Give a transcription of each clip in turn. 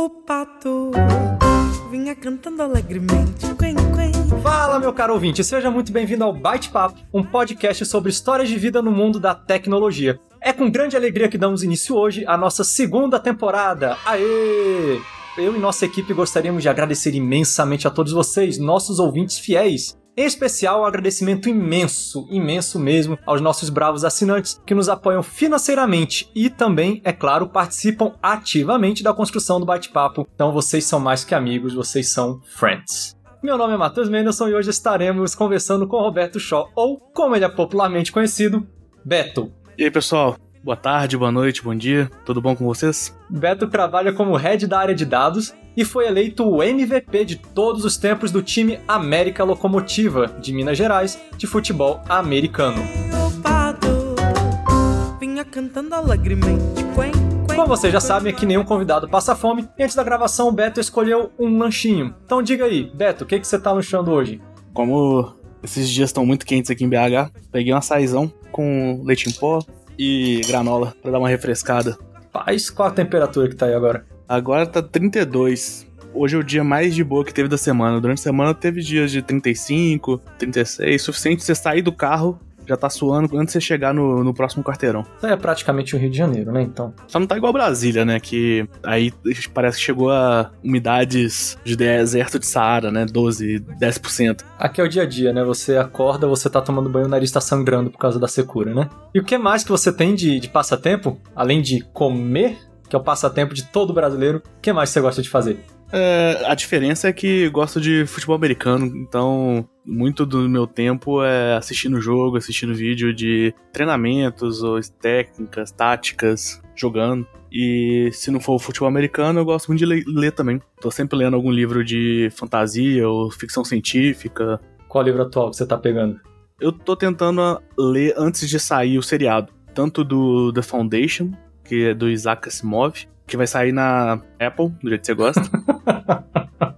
O pato vinha cantando alegremente. Quen, quen. Fala, meu caro ouvinte, seja muito bem-vindo ao Byte Papo, um podcast sobre histórias de vida no mundo da tecnologia. É com grande alegria que damos início hoje à nossa segunda temporada. Aê! Eu e nossa equipe gostaríamos de agradecer imensamente a todos vocês, nossos ouvintes fiéis. Em especial, um agradecimento imenso, imenso mesmo, aos nossos bravos assinantes que nos apoiam financeiramente e também, é claro, participam ativamente da construção do bate-papo. Então vocês são mais que amigos, vocês são friends. Meu nome é Matheus Mendelssohn e hoje estaremos conversando com Roberto Shaw, ou como ele é popularmente conhecido, Beto. E aí, pessoal? Boa tarde, boa noite, bom dia. Tudo bom com vocês? Beto trabalha como head da área de dados e foi eleito o MVP de todos os tempos do time América Locomotiva de Minas Gerais de futebol americano. O pato vinha cantando alegremente. Quen, quen. Como vocês já sabem, aqui nenhum convidado passa fome. E antes da gravação, o Beto escolheu um lanchinho. Então diga aí, Beto, o que, que você tá lanchando hoje? Como esses dias estão muito quentes aqui em BH, peguei um açaizão com leite em pó e granola pra dar uma refrescada. Paz, qual a temperatura que tá aí agora? Agora tá 32. Hoje é o dia mais de boa que teve da semana. Durante a semana teve dias de 35, 36, suficiente você sair do carro, já tá suando antes de você chegar no, no próximo quarteirão. É praticamente o Rio de Janeiro, né? Então. Só não tá igual Brasília, né? Que aí parece que chegou a umidades de deserto de Saara, né? 12, 10%. Aqui é o dia a dia, né? Você acorda, você tá tomando banho, o nariz tá sangrando por causa da secura, né? E o que mais que você tem de, de passatempo? Além de comer, que é o passatempo de todo brasileiro, o que mais você gosta de fazer? É, a diferença é que gosto de futebol americano, então muito do meu tempo é assistindo jogo, assistindo vídeo de treinamentos ou técnicas, táticas, jogando. E se não for o futebol americano, eu gosto muito de ler, ler também. Tô sempre lendo algum livro de fantasia ou ficção científica. Qual livro atual que você tá pegando? Eu tô tentando ler antes de sair o seriado, tanto do The Foundation, que é do Isaac Asimov, que vai sair na Apple, do jeito que você gosta.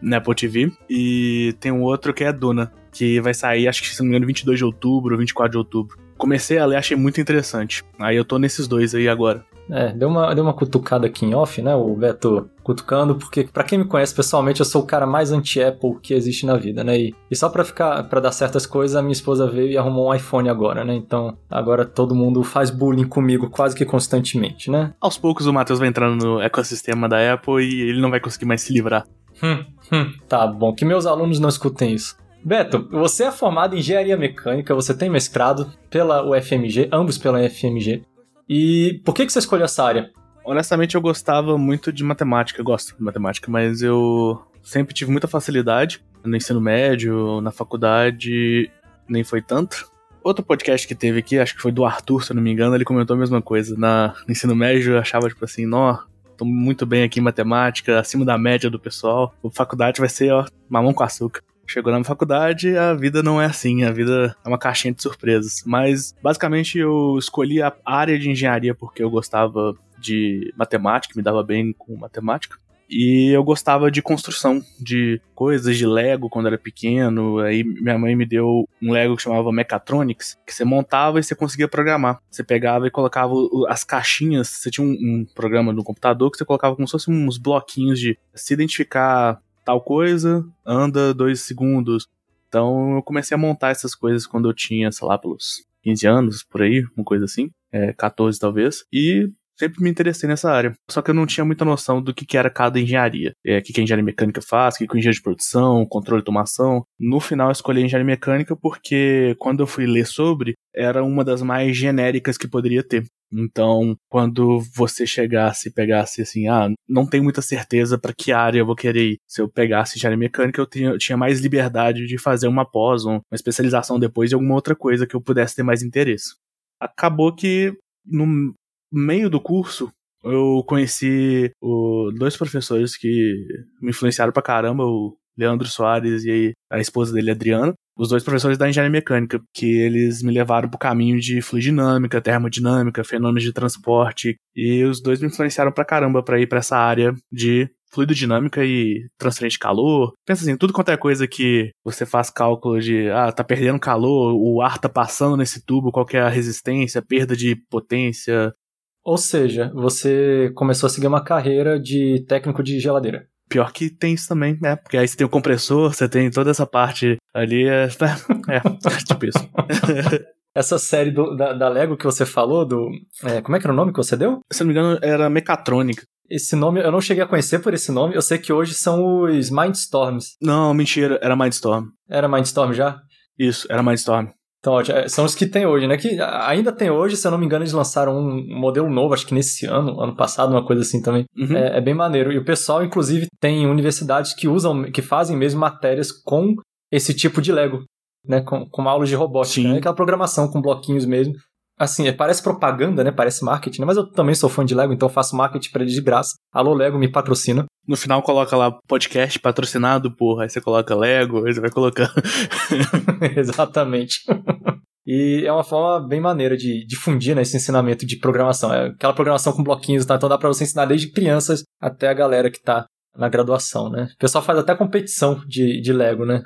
na Apple TV. E tem um outro que é a Duna, que vai sair, acho que se não me engano, 22 de outubro ou 24 de outubro. Comecei a ler, achei muito interessante. Aí eu tô nesses dois aí agora. É, deu uma, deu uma cutucada aqui em off, né? O Beto cutucando, porque pra quem me conhece pessoalmente, eu sou o cara mais anti-Apple que existe na vida, né? E, e só pra ficar, para dar certas coisas, a minha esposa veio e arrumou um iPhone agora, né? Então, agora todo mundo faz bullying comigo quase que constantemente, né? Aos poucos o Matheus vai entrando no ecossistema da Apple e ele não vai conseguir mais se livrar. Hum, hum, tá bom, que meus alunos não escutem isso. Beto, você é formado em engenharia mecânica, você tem mestrado pela UFMG, ambos pela UFMG. E por que, que você escolheu essa área? Honestamente, eu gostava muito de matemática, eu gosto de matemática, mas eu sempre tive muita facilidade no ensino médio, na faculdade, nem foi tanto. Outro podcast que teve aqui, acho que foi do Arthur, se eu não me engano, ele comentou a mesma coisa. Na, no ensino médio, eu achava, tipo assim, nó, tô muito bem aqui em matemática, acima da média do pessoal. A faculdade vai ser, ó, mamão com açúcar. Chegou na faculdade, a vida não é assim, a vida é uma caixinha de surpresas. Mas, basicamente, eu escolhi a área de engenharia porque eu gostava de matemática, me dava bem com matemática. E eu gostava de construção, de coisas, de Lego quando era pequeno. Aí minha mãe me deu um Lego que chamava Mechatronics, que você montava e você conseguia programar. Você pegava e colocava as caixinhas, você tinha um, um programa no computador que você colocava como se fossem uns bloquinhos de se identificar tal coisa, anda dois segundos. Então eu comecei a montar essas coisas quando eu tinha, sei lá, pelos 15 anos, por aí, uma coisa assim, é, 14 talvez. E sempre me interessei nessa área. Só que eu não tinha muita noção do que, que era cada engenharia. É, o que, que a engenharia mecânica faz, o que, que o engenheiro de produção, controle de automação. No final eu escolhi engenharia mecânica porque quando eu fui ler sobre, era uma das mais genéricas que poderia ter. Então, quando você chegasse e pegasse assim, ah, não tenho muita certeza para que área eu vou querer ir. Se eu pegasse engenharia mecânica, eu tinha, eu tinha mais liberdade de fazer uma pós, uma especialização depois de alguma outra coisa que eu pudesse ter mais interesse. Acabou que no meio do curso eu conheci o, dois professores que me influenciaram pra caramba, o Leandro Soares e a esposa dele, Adriana os dois professores da engenharia mecânica, que eles me levaram pro caminho de fluidinâmica, termodinâmica, fenômenos de transporte, e os dois me influenciaram pra caramba pra ir pra essa área de fluidodinâmica e transferência de calor. Pensa assim, tudo quanto é coisa que você faz cálculo de, ah, tá perdendo calor, o ar tá passando nesse tubo, qual é a resistência, perda de potência, Ou seja, você começou a seguir uma carreira de técnico de geladeira. Pior que tem isso também, né? Porque aí você tem o compressor, você tem toda essa parte ali. É, é tipo isso. Essa série do, da, da, Lego que você falou, do. É, como é que era o nome que você deu? Se não me engano, era Mecatrônica. Esse nome, eu não cheguei a conhecer por esse nome. Eu sei que hoje são os Mindstorms. Não, mentira, era Mindstorm. Era Mindstorm já? Isso, era Mindstorm. Então, é, são os que tem hoje, né? Que ainda tem hoje, se eu não me engano, eles lançaram um modelo novo, acho que nesse ano, ano passado, uma coisa assim também. Uhum. É, é, bem maneiro. E o pessoal, inclusive, tem universidades que usam, que fazem mesmo matérias com esse tipo de Lego, né? Com, com aulas de robótica, né? Aquela programação com bloquinhos mesmo. Assim, é, parece propaganda, né? Parece marketing, né? Mas eu também sou fã de Lego, então faço marketing para eles de graça. Alô, Lego, me patrocina. No final coloca lá podcast patrocinado, porra. Aí você coloca Lego, aí você vai colocando. Exatamente. E é uma forma bem maneira de difundir né, esse ensinamento de programação. É aquela programação com bloquinhos, tá? então dá para você ensinar desde crianças até a galera que tá na graduação, né? O pessoal faz até competição de, de Lego, né?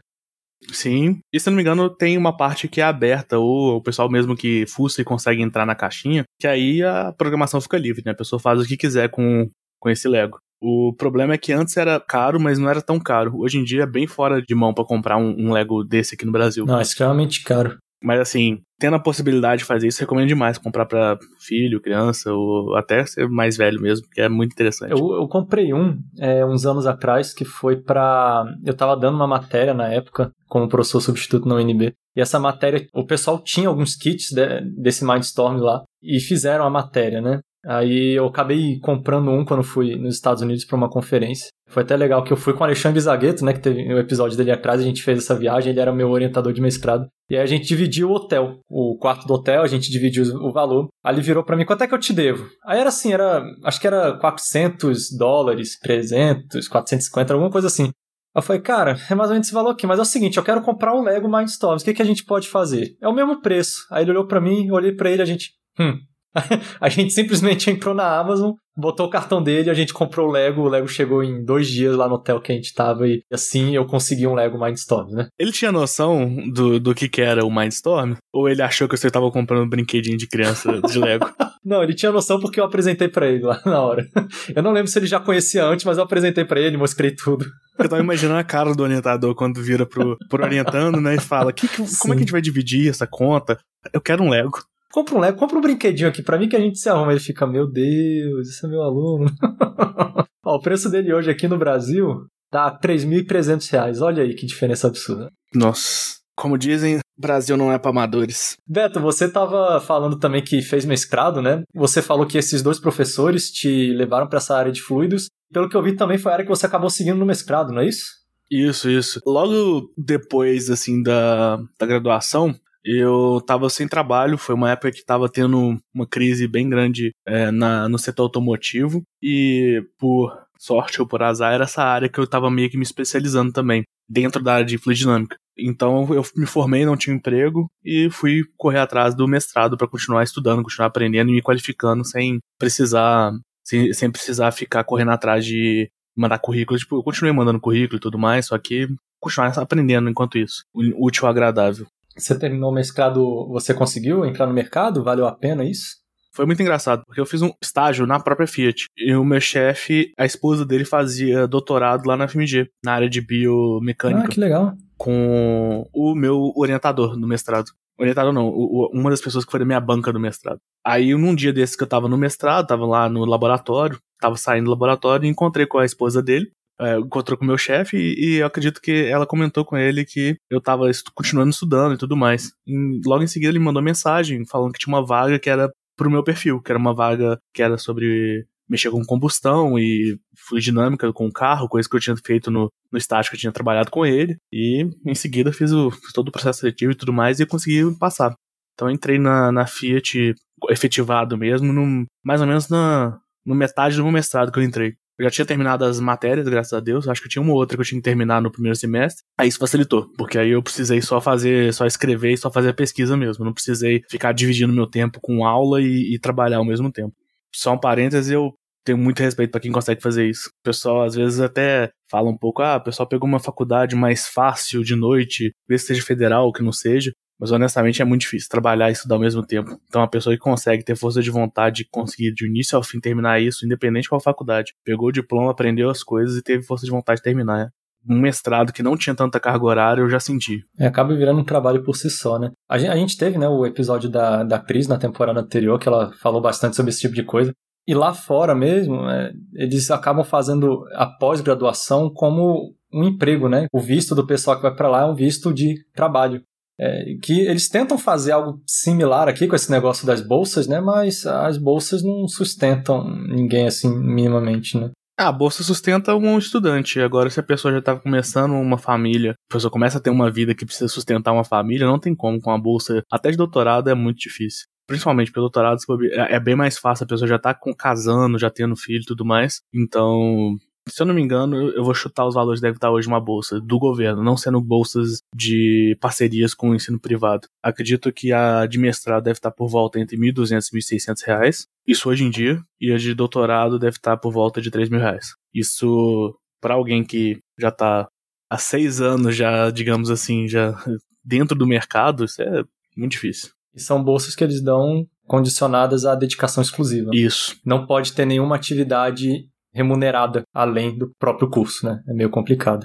Sim, e se não me engano, tem uma parte que é aberta, ou o pessoal mesmo que fuça e consegue entrar na caixinha, que aí a programação fica livre, né? A pessoa faz o que quiser com, com esse Lego. O problema é que antes era caro, mas não era tão caro. Hoje em dia é bem fora de mão para comprar um, um, Lego desse aqui no Brasil. Não, é extremamente caro. Mas assim, tendo a possibilidade de fazer isso, recomendo demais comprar para filho, criança, ou até ser mais velho mesmo, que é muito interessante. Eu, eu comprei um é, uns anos atrás que foi para Eu tava dando uma matéria na época, como professor substituto na UNB. E essa matéria, o pessoal tinha alguns kits de, desse Mindstorm lá e fizeram a matéria, né? Aí eu acabei comprando um quando fui nos Estados Unidos para uma conferência. Foi até legal que eu fui com o Alexandre Zagueto, né, que teve um episódio dele atrás, a gente fez essa viagem, ele era meu orientador de mestrado. E aí a gente dividiu o hotel, o quarto do hotel, a gente dividiu o valor. Aí ele virou para mim, quanto é que eu te devo? Aí era assim, era, acho que era 400 dólares, 300, 450, alguma coisa assim. Eu falei, cara, é mais ou menos esse valor aqui, mas é o seguinte, eu quero comprar um Lego Mindstorms, o que, que a gente pode fazer? É o mesmo preço. Aí ele olhou para mim, eu olhei para ele, a gente, hum, a gente simplesmente entrou na Amazon, botou o cartão dele, a gente comprou o Lego, o Lego chegou em dois dias lá no hotel que a gente tava e assim eu consegui um Lego Mindstorm, né? Ele tinha noção do, do que, que era o Mindstorm? Ou ele achou que você tava comprando um brinquedinho de criança de Lego? não, ele tinha noção porque eu apresentei para ele lá na hora. Eu não lembro se ele já conhecia antes, mas eu apresentei para ele, mostrei tudo. Eu tava imaginando a cara do orientador quando vira pro, pro orientando, né, e fala, que, que, como é que a gente vai dividir essa conta? Eu quero um Lego compra um Lego, compra um brinquedinho aqui para mim que a gente se arruma. Ele fica, meu Deus, esse é meu aluno. Ó, o preço dele hoje aqui no Brasil tá 3.300 reais. Olha aí que diferença absurda. Nossa. Como dizem, Brasil não é para amadores. Beto, você tava falando também que fez mestrado, né? Você falou que esses dois professores te levaram para essa área de fluidos. Pelo que eu vi, também foi a área que você acabou seguindo no mestrado, não é isso? Isso, isso. Logo depois, assim, da, da graduação, eu tava sem trabalho, foi uma época que tava tendo uma crise bem grande é, na, no setor automotivo, e por sorte ou por azar, era essa área que eu tava meio que me especializando também, dentro da área de fluidinâmica. Então eu me formei, não tinha emprego, e fui correr atrás do mestrado para continuar estudando, continuar aprendendo e me qualificando sem precisar, sem, sem precisar ficar correndo atrás de mandar currículo. Tipo, eu continuei mandando currículo e tudo mais, só que continuar aprendendo enquanto isso. Útil, agradável. Você terminou o mestrado, você conseguiu entrar no mercado? Valeu a pena isso? Foi muito engraçado, porque eu fiz um estágio na própria Fiat. E o meu chefe, a esposa dele fazia doutorado lá na FMG, na área de biomecânica. Ah, que legal. Com o meu orientador no mestrado. Orientador não, o, uma das pessoas que foi da minha banca do mestrado. Aí, num dia desses que eu tava no mestrado, tava lá no laboratório, tava saindo do laboratório e encontrei com a esposa dele é, encontrou com o meu chefe e, eu acredito que ela comentou com ele que eu tava continuando estudando e tudo mais. E logo em seguida ele mandou mensagem falando que tinha uma vaga que era pro meu perfil, que era uma vaga que era sobre mexer com combustão e fluidinâmica com o carro, coisa que eu tinha feito no, no estágio que eu tinha trabalhado com ele. E em seguida fiz, o, fiz todo o processo seletivo e tudo mais e consegui passar. Então entrei na, na Fiat efetivado mesmo, no, mais ou menos na no metade do meu mestrado que eu entrei. Eu já tinha terminado as matérias, graças a Deus. Acho que tinha uma outra que eu tinha que terminar no primeiro semestre. Aí isso facilitou, porque aí eu precisei só fazer, só escrever e só fazer a pesquisa mesmo. não precisei ficar dividindo meu tempo com aula e, e trabalhar ao mesmo tempo. Só um parêntese, eu tenho muito respeito para quem consegue fazer isso. O pessoal às vezes até fala um pouco, ah, o pessoal pegou uma faculdade mais fácil de noite, vê se seja federal ou que não seja. Mas honestamente é muito difícil trabalhar e estudar ao mesmo tempo. Então a pessoa que consegue ter força de vontade de conseguir de início ao fim terminar isso, independente qual faculdade, pegou o diploma, aprendeu as coisas e teve força de vontade de terminar. Um mestrado que não tinha tanta carga horária, eu já senti. É, acaba virando um trabalho por si só, né? A gente, a gente teve, né, o episódio da, da Cris na temporada anterior, que ela falou bastante sobre esse tipo de coisa. E lá fora mesmo, é, eles acabam fazendo a pós-graduação como um emprego, né? O visto do pessoal que vai para lá é um visto de trabalho. É, que eles tentam fazer algo similar aqui com esse negócio das bolsas, né? Mas as bolsas não sustentam ninguém assim minimamente, né? Ah, a bolsa sustenta um estudante. Agora, se a pessoa já está começando uma família, a pessoa começa a ter uma vida que precisa sustentar uma família, não tem como com a bolsa. Até de doutorado é muito difícil. Principalmente pelo doutorado, é, é bem mais fácil, a pessoa já tá casando, já tendo filho e tudo mais. Então, se eu não me engano, eu vou chutar os valores deve estar hoje uma bolsa do governo, não sendo bolsas de parcerias com o ensino privado. Acredito que a de mestrado deve estar por volta entre 1.200 e 1.600 reais, isso hoje em dia, e a de doutorado deve estar por volta de 3 mil reais. Isso, para alguém que já está há seis anos, já, digamos assim, já dentro do mercado, isso é muito difícil. E são bolsas que eles dão condicionadas à dedicação exclusiva. Isso. Não pode ter nenhuma atividade remunerada além do próprio curso, né? É meio complicado.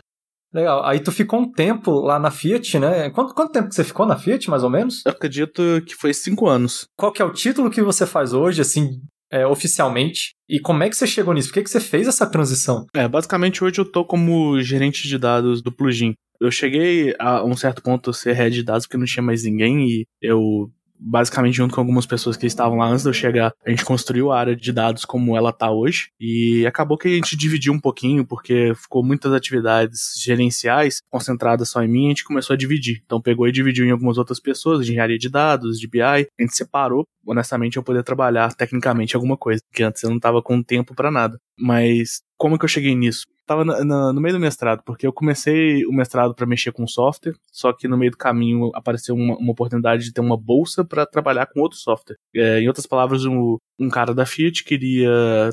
Legal. Aí tu ficou um tempo lá na Fiat, né? Quanto, quanto tempo que você ficou na Fiat, mais ou menos? Eu acredito que foi cinco anos. Qual que é o título que você faz hoje, assim, é, oficialmente? E como é que você chegou nisso? Por que, que você fez essa transição? É, basicamente hoje eu tô como gerente de dados do plugin. Eu cheguei a um certo ponto a ser head de dados porque não tinha mais ninguém e eu basicamente junto com algumas pessoas que estavam lá antes de eu chegar, a gente construiu a área de dados como ela tá hoje e acabou que a gente dividiu um pouquinho porque ficou muitas atividades gerenciais concentradas só em mim, a gente começou a dividir. Então pegou e dividiu em algumas outras pessoas, de engenharia de dados, de BI, a gente separou, honestamente eu poder trabalhar tecnicamente alguma coisa, que antes eu não tava com tempo para nada. Mas como que eu cheguei nisso? Tava na, na, no meio do mestrado, porque eu comecei o mestrado para mexer com software, só que no meio do caminho apareceu uma, uma oportunidade de ter uma bolsa para trabalhar com outro software. É, em outras palavras, um, um cara da Fiat queria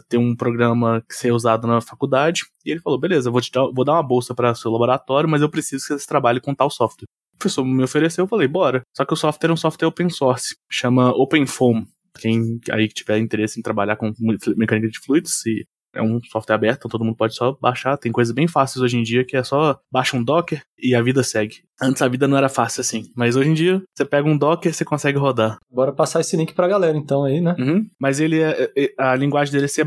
ter um programa que ser usado na faculdade, e ele falou: beleza, vou, te dar, vou dar uma bolsa para seu laboratório, mas eu preciso que você trabalhe com tal software. O professor me ofereceu, eu falei, bora. Só que o software é um software open source, chama OpenFOAM. Quem aí que tiver interesse em trabalhar com mecânica de fluidos e é um software aberto, então todo mundo pode só baixar. Tem coisas bem fáceis hoje em dia que é só baixa um Docker e a vida segue. Antes a vida não era fácil assim, mas hoje em dia você pega um Docker e você consegue rodar. Bora passar esse link pra galera então aí, né? Uhum. Mas ele é, é a linguagem dele é C++.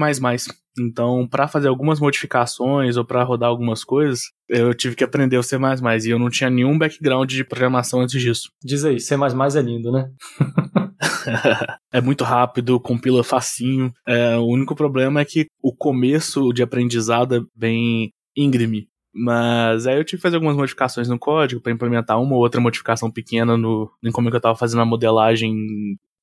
Então, para fazer algumas modificações ou para rodar algumas coisas, eu tive que aprender o C++ e eu não tinha nenhum background de programação antes disso. Diz aí, C++ é lindo, né? é muito rápido, compila facinho. É, o único problema é que o começo de aprendizado é bem íngreme. Mas aí eu tive que fazer algumas modificações no código para implementar uma ou outra modificação pequena no, em como é eu estava fazendo a modelagem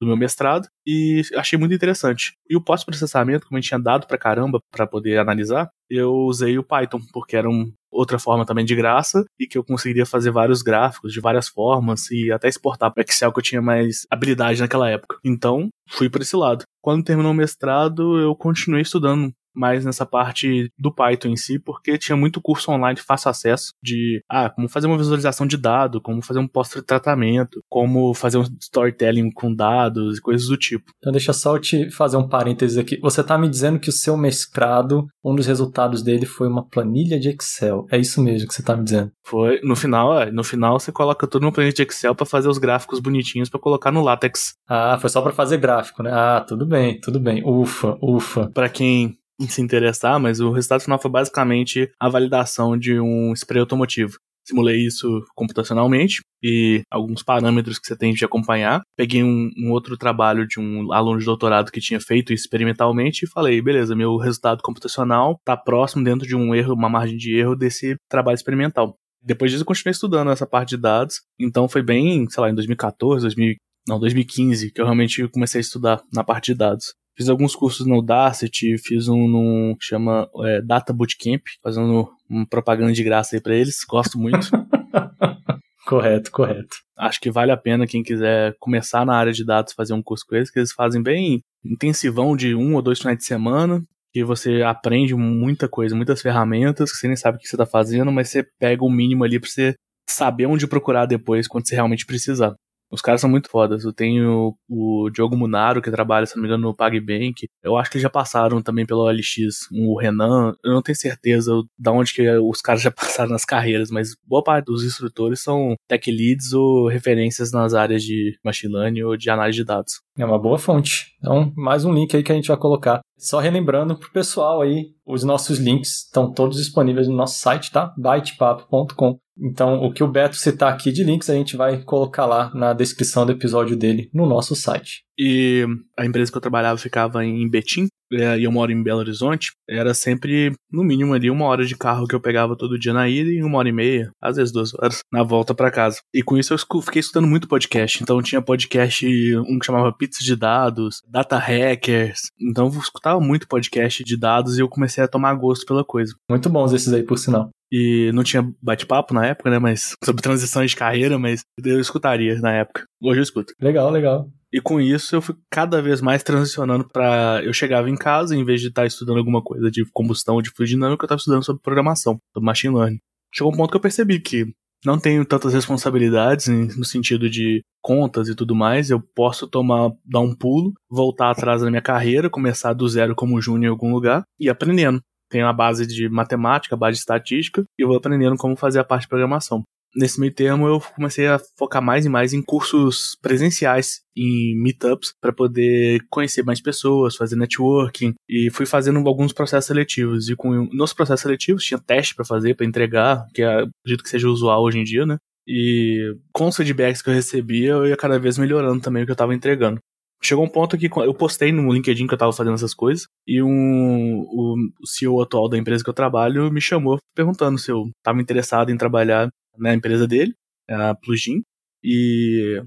do meu mestrado e achei muito interessante. E o pós-processamento, como a gente tinha dado pra caramba para poder analisar, eu usei o Python, porque era um, outra forma também de graça e que eu conseguiria fazer vários gráficos de várias formas e até exportar para Excel que eu tinha mais habilidade naquela época. Então, fui para esse lado. Quando terminou o mestrado, eu continuei estudando mais nessa parte do Python em si, porque tinha muito curso online de fácil acesso de ah, como fazer uma visualização de dado, como fazer um pós-tratamento, como fazer um storytelling com dados e coisas do tipo. Então deixa só eu te fazer um parênteses aqui. Você está me dizendo que o seu mestrado, um dos resultados dele foi uma planilha de Excel. É isso mesmo que você está me dizendo? Foi. No final, é, no final você coloca tudo no planilha de Excel para fazer os gráficos bonitinhos para colocar no LaTeX. Ah, foi só para fazer gráfico, né? Ah, tudo bem, tudo bem. Ufa, ufa. Para quem se interessar, mas o resultado final foi basicamente a validação de um spray automotivo. Simulei isso computacionalmente e alguns parâmetros que você tem de acompanhar. Peguei um, um, outro trabalho de um aluno de doutorado que tinha feito experimentalmente e falei, beleza, meu resultado computacional está próximo dentro de um erro, uma margem de erro desse trabalho experimental. Depois disso eu continuei estudando essa parte de dados, então foi bem, sei lá, em 2014, 2000, não, 2015, que eu realmente comecei a estudar na parte de dados. Fiz alguns cursos no Udacity, fiz um que chama é, Data Bootcamp, fazendo uma propaganda de graça aí pra eles. Gosto muito. correto, correto. Acho que vale a pena quem quiser começar na área de dados fazer um curso com eles, que eles fazem bem intensivão de um ou dois finais de semana, que você aprende muita coisa, muitas ferramentas, que você nem sabe o que você está fazendo, mas você pega o mínimo ali para você saber onde procurar depois quando você realmente precisar. Os caras são muito fodas. Eu tenho o Diogo Munaro, que trabalha, se não me engano, no PagBank. Eu acho que eles já passaram também pelo OLX. O Renan, eu não tenho certeza de onde que os caras já passaram nas carreiras, mas boa parte dos instrutores são tech leads ou referências nas áreas de machine learning ou de análise de dados. É uma boa fonte. Então, mais um link aí que a gente vai colocar. Só relembrando pro pessoal aí, os nossos links estão todos disponíveis no nosso site, tá? bytepapo.com. Então, o que o Beto citar aqui de links, a gente vai colocar lá na descrição do episódio dele no nosso site. E a empresa que eu trabalhava ficava em Betim, é, e eu moro em Belo Horizonte, era sempre, no mínimo ali, uma hora de carro que eu pegava todo dia na ida e uma hora e meia, às vezes duas horas, na volta para casa. E com isso eu fiquei escutando muito podcast. Então tinha podcast, um que chamava Pizza de Dados, Data Hackers. Então eu escutava muito podcast de dados e eu comecei a tomar gosto pela coisa. Muito bons esses aí, por sinal. E não tinha bate-papo na época, né? Mas sobre transição de carreira, mas eu escutaria na época. Hoje eu escuto. Legal, legal. E com isso eu fui cada vez mais transicionando para eu chegava em casa, em vez de estar estudando alguma coisa de combustão, de fluido dinâmico, eu estava estudando sobre programação, sobre machine learning. Chegou um ponto que eu percebi que não tenho tantas responsabilidades no sentido de contas e tudo mais, eu posso tomar, dar um pulo, voltar atrás na minha carreira, começar do zero como júnior em algum lugar e aprendendo. Tenho a base de matemática, base de estatística, e eu vou aprendendo como fazer a parte de programação nesse meio termo eu comecei a focar mais e mais em cursos presenciais, em meetups, para poder conhecer mais pessoas, fazer networking e fui fazendo alguns processos seletivos. E com nos processos seletivos tinha teste para fazer, para entregar, que é, acredito que seja usual hoje em dia, né? E com os feedbacks que eu recebia, eu ia cada vez melhorando também o que eu estava entregando. Chegou um ponto que eu postei no LinkedIn que eu tava fazendo essas coisas e um, o CEO atual da empresa que eu trabalho me chamou perguntando se eu estava interessado em trabalhar na empresa dele, a Plugin, e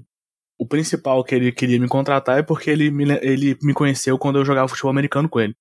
o principal que ele queria me contratar é porque ele me, ele me conheceu quando eu jogava futebol americano com ele.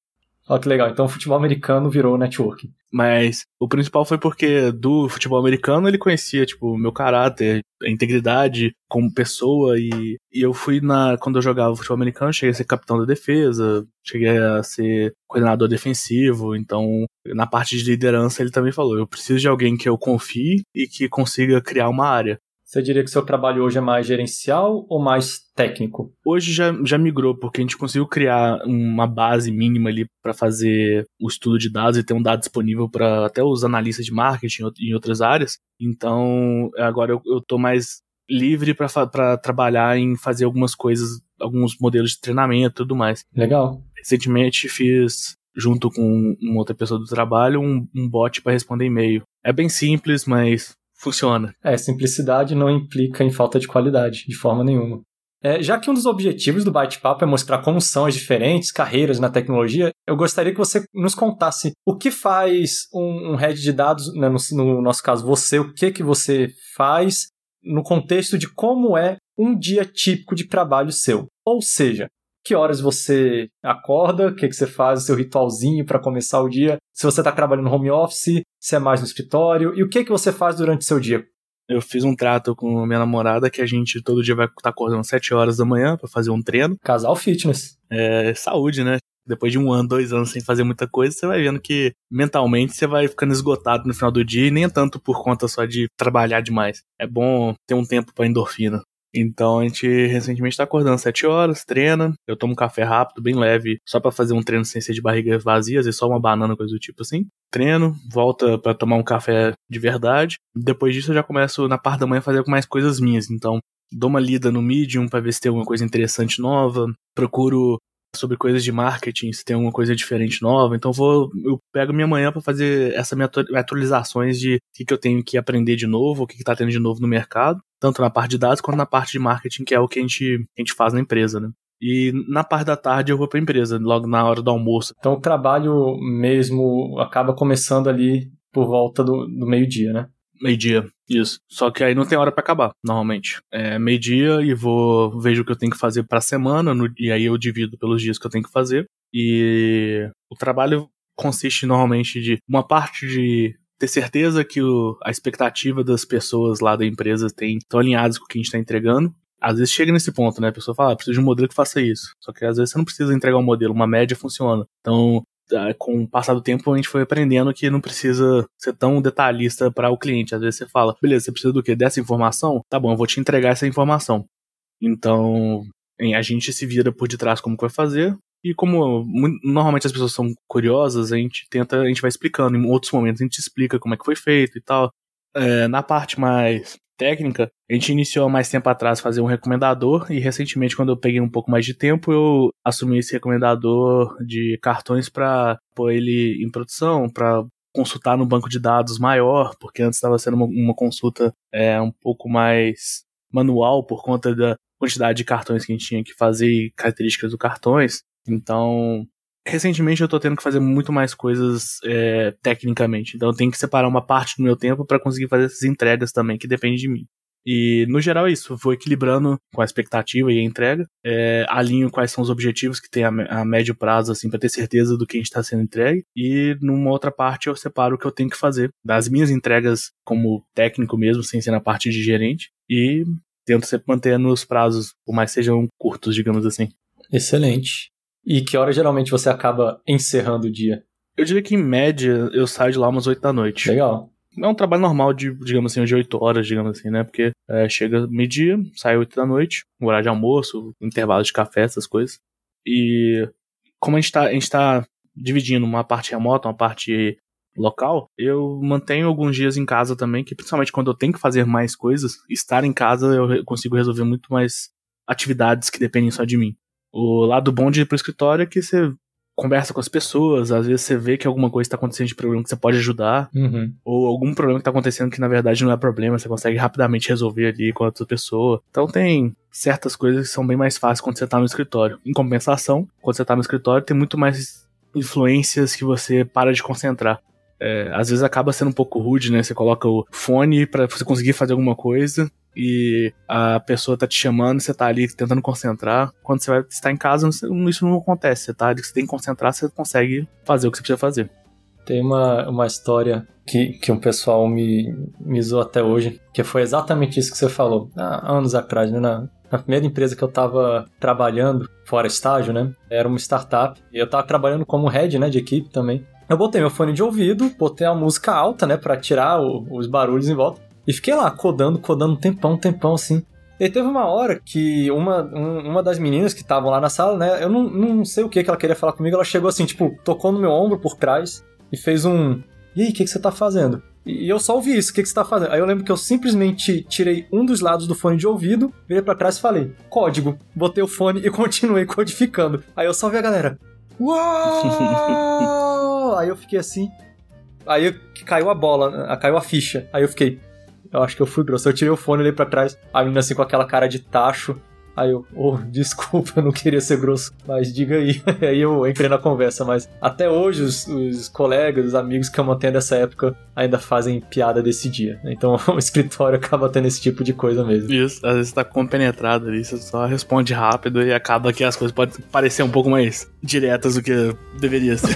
Olha que legal. Então o futebol americano virou networking. Mas o principal foi porque do futebol americano ele conhecia, tipo, meu caráter, a integridade como pessoa e, e eu fui na. Quando eu jogava futebol americano, cheguei a ser capitão da defesa, cheguei a ser coordenador defensivo, então na parte de liderança ele também falou: eu preciso de alguém que eu confie e que consiga criar uma área. Você diria que seu trabalho hoje é mais gerencial ou mais técnico? Hoje já, já migrou, porque a gente conseguiu criar uma base mínima ali para fazer o estudo de dados e ter um dado disponível para até os analistas de marketing em outras áreas. Então, agora eu, eu tô mais livre para trabalhar em fazer algumas coisas, alguns modelos de treinamento e tudo mais. Legal. Recentemente fiz junto com uma outra pessoa do trabalho, um, um bot para responder e-mail. É bem simples, mas funciona. É, simplicidade não implica em falta de qualidade, de forma nenhuma. É, já que um dos objetivos do Bate-Papo é mostrar como são as diferentes carreiras na tecnologia, eu gostaria que você nos contasse o que faz um, um head de dados, né, no, no, nosso caso você, o que, que você faz no contexto de como é um dia típico de trabalho seu. Ou seja, que horas você acorda, o que, que você faz, o seu ritualzinho para começar o dia, se você está trabalhando no home office, se é mais no escritório, e o que, que você faz durante o seu dia? Eu fiz um trato com minha namorada que a gente todo dia vai estar tá acordando às 7 horas da manhã para fazer um treino. Casal fitness. É saúde, né? Depois de um ano, dois anos sem fazer muita coisa, você vai vendo que mentalmente você vai ficando esgotado no final do dia e nem é tanto por conta só de trabalhar demais. É bom ter um tempo para endorfina. Então a gente recentemente tá acordando 7 horas, treina. Eu tomo um café rápido, bem leve, só para fazer um treino sem ser de barriga vazia, vezes só uma banana, coisa do tipo assim. Treino, volta para tomar um café de verdade. Depois disso eu já começo na parte da manhã a fazer mais coisas minhas. Então dou uma lida no Medium para ver se tem alguma coisa interessante nova. Procuro sobre coisas de marketing, se tem alguma coisa diferente nova. Então vou, eu pego minha manhã para fazer essas atualizações de o que, que eu tenho que aprender de novo, o que, que tá tendo de novo no mercado, tanto na parte de dados quanto na parte de marketing, que é o que a gente, a gente faz na empresa, né? E na parte da tarde eu vou para empresa, logo na hora do almoço. Então o trabalho mesmo acaba começando ali por volta do, do meio-dia, né? Meio-dia, isso. Só que aí não tem hora para acabar, normalmente. É meio-dia e vou vejo o que eu tenho que fazer para a semana no, e aí eu divido pelos dias que eu tenho que fazer. E o trabalho consiste normalmente de uma parte de ter certeza que o, a expectativa das pessoas lá da empresa tem estão alinhadas com o que a gente está entregando. Às vezes chega nesse ponto, né? A pessoa fala, ah, preciso de um modelo que faça isso. Só que às vezes você não precisa entregar um modelo, uma média funciona. Então, com o passar do tempo, a gente foi aprendendo que não precisa ser tão detalhista para o cliente. Às vezes você fala, beleza, você precisa do quê? Dessa informação? Tá bom, eu vou te entregar essa informação. Então, a gente se vira por detrás como que vai fazer. E como normalmente as pessoas são curiosas, a gente tenta, a gente vai explicando. Em outros momentos a gente explica como é que foi feito e tal. É, na parte mais técnica, a gente iniciou há mais tempo atrás fazer um recomendador e recentemente, quando eu peguei um pouco mais de tempo, eu assumi esse recomendador de cartões para pôr ele em produção, para consultar no banco de dados maior, porque antes estava sendo uma, uma consulta é, um pouco mais manual por conta da quantidade de cartões que a gente tinha que fazer e características dos cartões. Então, recentemente eu estou tendo que fazer muito mais coisas é, tecnicamente. Então eu tenho que separar uma parte do meu tempo para conseguir fazer essas entregas também, que depende de mim. E no geral é isso, vou equilibrando com a expectativa e a entrega, é, alinho quais são os objetivos que tem a, a médio prazo, assim, para ter certeza do que a gente está sendo entregue, e numa outra parte eu separo o que eu tenho que fazer, das minhas entregas como técnico mesmo, sem ser na parte de gerente, e tento sempre manter nos prazos, por mais sejam curtos, digamos assim. Excelente. E que hora geralmente você acaba encerrando o dia? Eu diria que em média eu saio de lá umas 8 da noite. Legal. É um trabalho normal de, digamos assim, de 8 horas, digamos assim, né? Porque é, chega meio-dia, sai 8 da noite, horário de almoço, intervalo de café, essas coisas. E como a gente tá, a gente tá dividindo uma parte remota, uma parte local, eu mantenho alguns dias em casa também, que principalmente quando eu tenho que fazer mais coisas, estar em casa eu consigo resolver muito mais atividades que dependem só de mim. O lado bom de ir pro escritório é que você conversa com as pessoas, às vezes você vê que alguma coisa está acontecendo de problema que você pode ajudar, uhum. ou algum problema que está acontecendo que na verdade não é problema, você consegue rapidamente resolver ali com a outra pessoa. Então tem certas coisas que são bem mais fáceis quando você está no escritório. Em compensação, quando você está no escritório, tem muito mais influências que você para de concentrar. É, às vezes acaba sendo um pouco rude, né? Você coloca o fone para você conseguir fazer alguma coisa e a pessoa tá te chamando, você tá ali tentando concentrar. Quando você vai estar em casa, isso não acontece. Você tá ali, você tem que concentrar, você consegue fazer o que você precisa fazer. Tem uma, uma história que, que um pessoal me, me zoou até hoje, que foi exatamente isso que você falou, há anos atrás, né? Na, na primeira empresa que eu tava trabalhando, fora estágio, né? Era uma startup. E eu tava trabalhando como head, né, de equipe também. Eu botei meu fone de ouvido, botei a música alta, né, para tirar o, os barulhos em volta. E fiquei lá codando, codando um tempão, um tempão assim. E teve uma hora que uma, um, uma das meninas que estavam lá na sala, né? Eu não, não sei o que, que ela queria falar comigo. Ela chegou assim, tipo, tocou no meu ombro por trás e fez um. E aí, o que, que você tá fazendo? E eu só ouvi isso, o que, que você tá fazendo? Aí eu lembro que eu simplesmente tirei um dos lados do fone de ouvido, virei para trás e falei, código. Botei o fone e continuei codificando. Aí eu só vi a galera. Uau! aí eu fiquei assim. Aí caiu a bola, caiu a ficha. Aí eu fiquei, eu acho que eu fui grosso. Eu tirei o fone ali pra trás, a menina assim com aquela cara de tacho. Aí eu, oh, desculpa, eu não queria ser grosso, mas diga aí. aí eu entrei na conversa, mas até hoje os, os, colegas, os amigos que eu mantenho dessa época ainda fazem piada desse dia. Então o escritório acaba tendo esse tipo de coisa mesmo. Isso, às vezes tá compenetrado ali, você só responde rápido e acaba que as coisas podem parecer um pouco mais diretas do que deveria ser.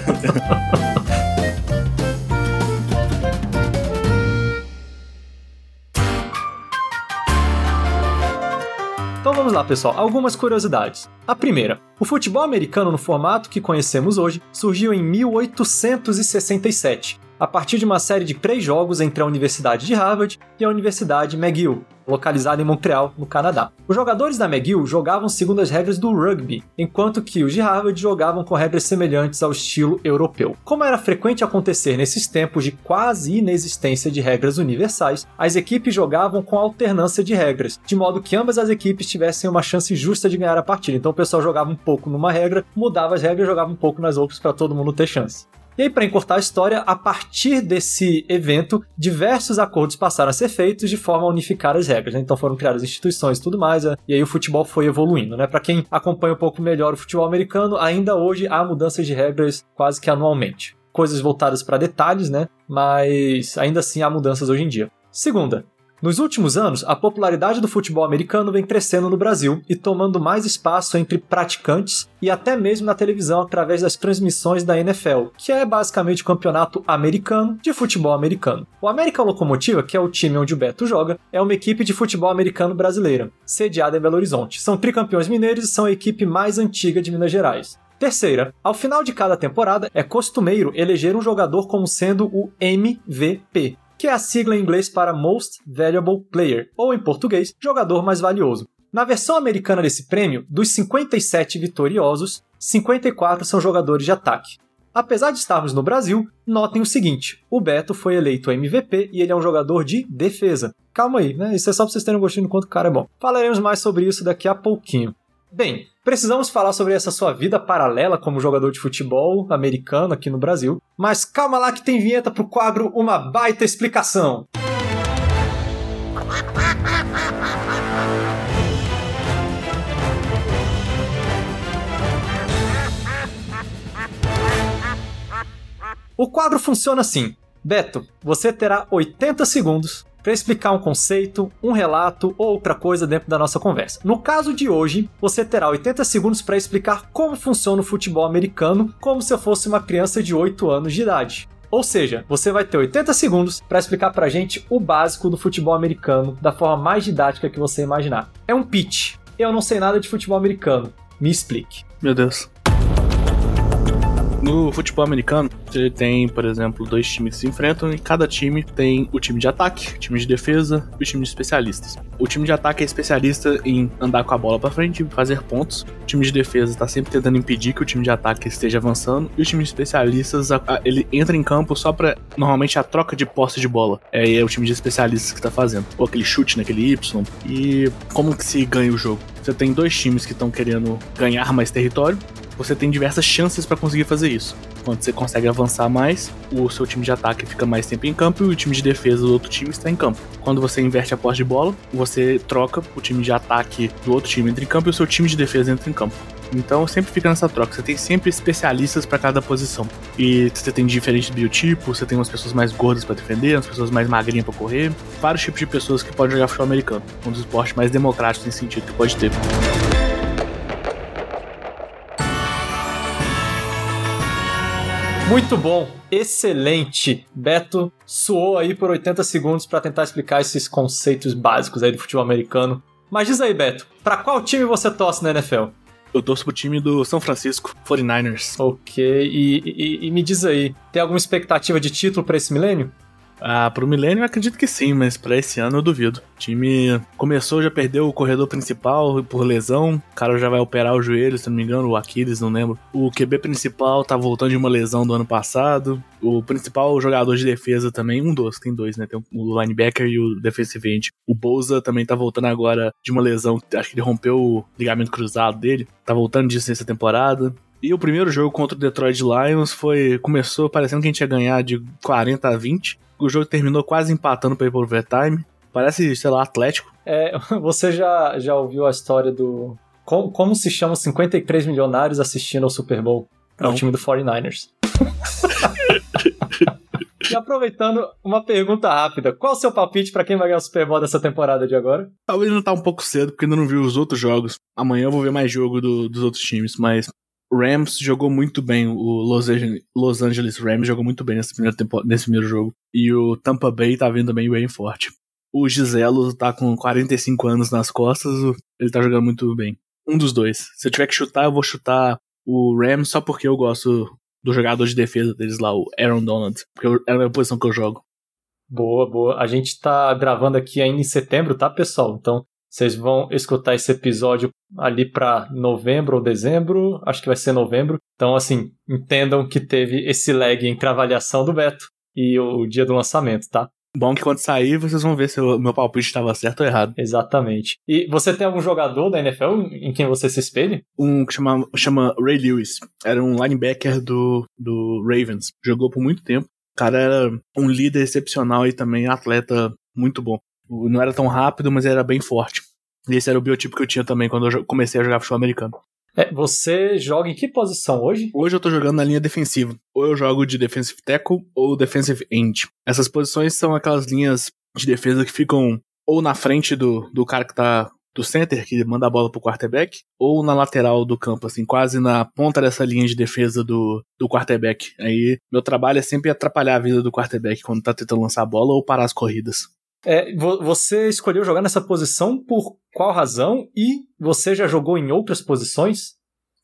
Vamos lá, pessoal, algumas curiosidades. A primeira, o futebol americano no formato que conhecemos hoje surgiu em 1867, a partir de uma série de três jogos entre a Universidade de Harvard e a Universidade McGill, localizada em Montreal, no Canadá. Os jogadores da McGill jogavam segundo as regras do rugby, enquanto que os de Harvard jogavam com regras semelhantes ao estilo europeu. Como era frequente acontecer nesses tempos de quase inexistência de regras universais, as equipes jogavam com alternância de regras, de modo que ambas as equipes tivessem uma chance justa de ganhar a partida. Então o pessoal jogava um pouco numa regra, mudava as regras e jogava um pouco nas outras para todo mundo ter chance. E aí, para encurtar a história, a partir desse evento, diversos acordos passaram a ser feitos de forma a unificar as regras. Né? Então foram criadas instituições e tudo mais, né? e aí o futebol foi evoluindo. Né? Para quem acompanha um pouco melhor o futebol americano, ainda hoje há mudanças de regras quase que anualmente. Coisas voltadas para detalhes, né? mas ainda assim há mudanças hoje em dia. Segunda, nos últimos anos, a popularidade do futebol americano vem crescendo no Brasil e tomando mais espaço entre praticantes e até mesmo na televisão através das transmissões da NFL, que é basicamente o campeonato americano de futebol americano. O América Locomotiva, que é o time onde o Beto joga, é uma equipe de futebol americano brasileira, sediada em Belo Horizonte. São tricampeões mineiros e são a equipe mais antiga de Minas Gerais. Terceira, ao final de cada temporada é costumeiro eleger um jogador como sendo o MVP, que é a sigla em inglês para Most Valuable Player, ou em português, jogador mais valioso. Na versão americana desse prêmio, dos 57 vitoriosos, 54 são jogadores de ataque. Apesar de estarmos no Brasil, notem o seguinte: o Beto foi eleito MVP e ele é um jogador de defesa. Calma aí, né? Isso é só pra vocês terem um gostinho do quanto o cara é bom. Falaremos mais sobre isso daqui a pouquinho. Bem, precisamos falar sobre essa sua vida paralela como jogador de futebol americano aqui no Brasil, mas calma lá que tem vinheta pro quadro Uma Baita Explicação. O quadro funciona assim: Beto, você terá 80 segundos para explicar um conceito, um relato ou outra coisa dentro da nossa conversa. No caso de hoje, você terá 80 segundos para explicar como funciona o futebol americano, como se eu fosse uma criança de 8 anos de idade. Ou seja, você vai ter 80 segundos para explicar pra gente o básico do futebol americano da forma mais didática que você imaginar. É um pitch. Eu não sei nada de futebol americano. Me explique. Meu Deus. No futebol americano, você tem, por exemplo, dois times que se enfrentam e cada time tem o time de ataque, o time de defesa e o time de especialistas. O time de ataque é especialista em andar com a bola para frente e fazer pontos. O time de defesa está sempre tentando impedir que o time de ataque esteja avançando. E o time de especialistas, ele entra em campo só para normalmente a troca de posse de bola. É, é o time de especialistas que está fazendo. Ou aquele chute naquele Y. E como que se ganha o jogo? Você tem dois times que estão querendo ganhar mais território você tem diversas chances para conseguir fazer isso. Quando você consegue avançar mais, o seu time de ataque fica mais tempo em campo e o time de defesa do outro time está em campo. Quando você inverte a posse de bola, você troca o time de ataque do outro time entra em campo e o seu time de defesa entra em campo. Então sempre fica nessa troca. Você tem sempre especialistas para cada posição. E você tem diferentes biotipos, você tem umas pessoas mais gordas para defender, umas pessoas mais magrinhas para correr. Vários tipos de pessoas que podem jogar futebol americano. Um dos esportes mais democráticos nesse sentido que pode ter. Muito bom, excelente. Beto suou aí por 80 segundos para tentar explicar esses conceitos básicos aí do futebol americano. Mas diz aí, Beto, para qual time você torce na NFL? Eu torço pro time do São Francisco 49ers. Ok, e, e, e me diz aí, tem alguma expectativa de título para esse milênio? Ah, pro Milênio acredito que sim, mas para esse ano eu duvido. O time começou, já perdeu o corredor principal por lesão. O cara já vai operar o joelho, se não me engano, o Aquiles, não lembro. O QB principal tá voltando de uma lesão do ano passado. O principal jogador de defesa também, um dos, tem dois, né? Tem o linebacker e o defensive end. O Bolsa também tá voltando agora de uma lesão, acho que ele rompeu o ligamento cruzado dele. Tá voltando disso nessa temporada. E o primeiro jogo contra o Detroit Lions foi. Começou parecendo que a gente ia ganhar de 40 a 20 o jogo terminou quase empatando para ir pro overtime. Parece, sei lá, Atlético. É, você já, já ouviu a história do. Como, como se chama 53 milionários assistindo ao Super Bowl? É o time do 49ers. e aproveitando, uma pergunta rápida. Qual o seu palpite para quem vai ganhar o Super Bowl dessa temporada de agora? Talvez não tá um pouco cedo, porque ainda não viu os outros jogos. Amanhã eu vou ver mais jogo do, dos outros times, mas Rams jogou muito bem, o Los Angeles, Los Angeles Rams jogou muito bem nesse primeiro, tempo, nesse primeiro jogo. E o Tampa Bay tá vindo também bem forte. O Giselo tá com 45 anos nas costas, ele tá jogando muito bem. Um dos dois. Se eu tiver que chutar, eu vou chutar o Rams só porque eu gosto do jogador de defesa deles lá, o Aaron Donald. Porque é a posição que eu jogo. Boa, boa. A gente tá gravando aqui ainda em setembro, tá, pessoal? Então, vocês vão escutar esse episódio ali para novembro ou dezembro, acho que vai ser novembro. Então, assim, entendam que teve esse lag entre a avaliação do Beto e o dia do lançamento, tá? Bom que quando sair vocês vão ver se o meu palpite estava certo ou errado. Exatamente. E você tem algum jogador da NFL em quem você se espelha? Um que chama, chama Ray Lewis. Era um linebacker do, do Ravens. Jogou por muito tempo. O cara era um líder excepcional e também atleta muito bom. Não era tão rápido, mas era bem forte. E esse era o biotipo que eu tinha também quando eu comecei a jogar futebol americano. É, você joga em que posição hoje? Hoje eu tô jogando na linha defensiva. Ou eu jogo de defensive tackle ou defensive end. Essas posições são aquelas linhas de defesa que ficam ou na frente do, do cara que tá do center, que manda a bola pro quarterback, ou na lateral do campo, assim, quase na ponta dessa linha de defesa do, do quarterback. Aí meu trabalho é sempre atrapalhar a vida do quarterback quando tá tentando lançar a bola ou parar as corridas. É, você escolheu jogar nessa posição por qual razão? E você já jogou em outras posições?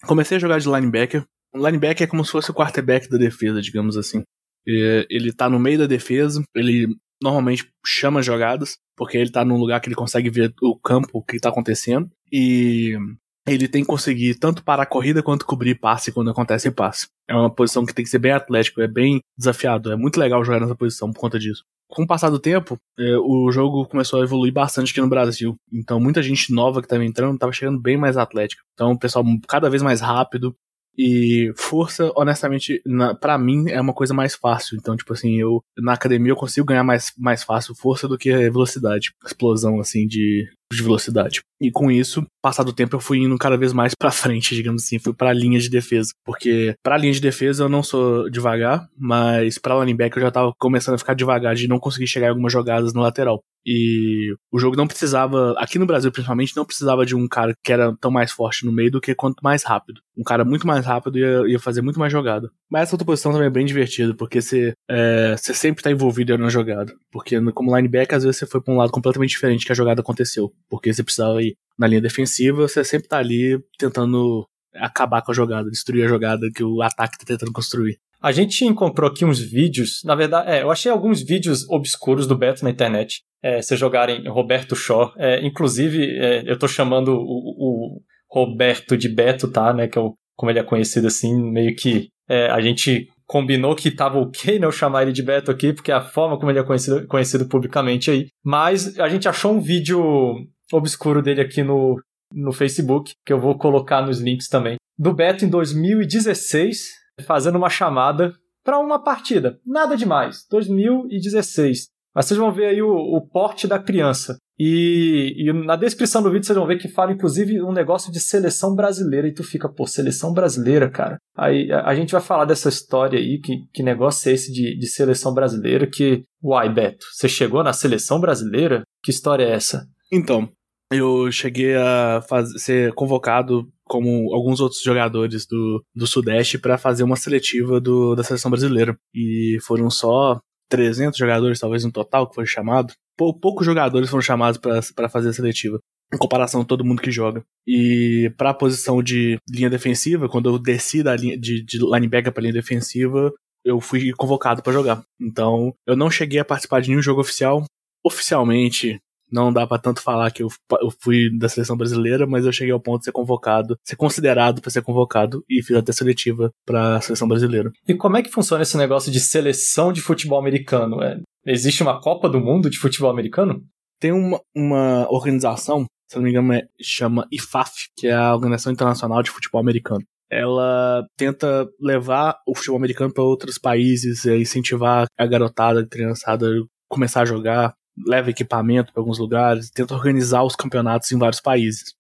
Comecei a jogar de linebacker. O linebacker é como se fosse o quarterback da defesa, digamos assim. Ele tá no meio da defesa, ele normalmente chama jogadas, porque ele tá num lugar que ele consegue ver o campo, o que tá acontecendo. E ele tem que conseguir tanto parar a corrida quanto cobrir passe quando acontece passe. É uma posição que tem que ser bem atlético, é bem desafiado. É muito legal jogar nessa posição por conta disso. Com o passar do tempo, é, o jogo começou a evoluir bastante aqui no Brasil. Então, muita gente nova que estava entrando estava chegando bem mais atlética. Então, o pessoal cada vez mais rápido. E força, honestamente, para mim é uma coisa mais fácil. Então, tipo assim, eu na academia eu consigo ganhar mais, mais fácil força do que velocidade. Explosão, assim, de, de velocidade. E com isso, passado o tempo, eu fui indo cada vez mais para frente, digamos assim, fui para a linha de defesa, porque para a linha de defesa eu não sou devagar, mas para back eu já tava começando a ficar devagar de não conseguir chegar em algumas jogadas no lateral. E o jogo não precisava, aqui no Brasil principalmente, não precisava de um cara que era tão mais forte no meio do que quanto mais rápido. Um cara muito mais rápido ia, ia fazer muito mais jogada. Mas essa outra posição também é bem divertida, porque você, é, sempre tá envolvido na jogada. Porque como linebacker, às vezes você foi pra um lado completamente diferente que a jogada aconteceu. Porque você precisava ir na linha defensiva, você sempre tá ali tentando acabar com a jogada, destruir a jogada que o ataque tá tentando construir. A gente encontrou aqui uns vídeos, na verdade, é, eu achei alguns vídeos obscuros do Beto na internet. É, se jogarem Roberto Shaw, é, inclusive é, eu tô chamando o, o, Roberto de Beto, tá, né, que é o, como ele é conhecido assim, meio que é, a gente combinou que tava ok, né, eu chamar ele de Beto aqui, porque é a forma como ele é conhecido, conhecido publicamente aí. Mas a gente achou um vídeo obscuro dele aqui no, no Facebook, que eu vou colocar nos links também. Do Beto em 2016, fazendo uma chamada para uma partida. Nada demais. 2016. Mas vocês vão ver aí o, o porte da criança. E, e, na descrição do vídeo vocês vão ver que fala, inclusive, um negócio de seleção brasileira. E tu fica, pô, seleção brasileira, cara. Aí a, a gente vai falar dessa história aí, que, que negócio é esse de, de seleção brasileira? Que, uai, Beto, você chegou na seleção brasileira? Que história é essa? Então, eu cheguei a ser convocado como alguns outros jogadores do, do Sudeste para fazer uma seletiva do, da seleção brasileira. E foram só 300 jogadores, talvez no total, que foi chamado. Pou, poucos jogadores foram chamados para fazer a seletiva, em comparação a todo mundo que joga. E para a posição de linha defensiva, quando eu desci da linha de, de linebacker para linha defensiva, eu fui convocado para jogar. Então, eu não cheguei a participar de nenhum jogo oficial. Oficialmente, não dá para tanto falar que eu, eu, fui da seleção brasileira, mas eu cheguei ao ponto de ser convocado, ser considerado para ser convocado e fiz até seletiva para a seleção brasileira. E como é que funciona esse negócio de seleção de futebol americano? É, existe uma Copa do Mundo de futebol americano? Tem uma, uma organização, se não me engano, é, chama IFAF, que é a Organização Internacional de Futebol Americano ela tenta levar o futebol americano para outros países, é, incentivar a garotada, a criançada a começar a jogar leva equipamento para alguns lugares, tenta organizar os campeonatos em vários países.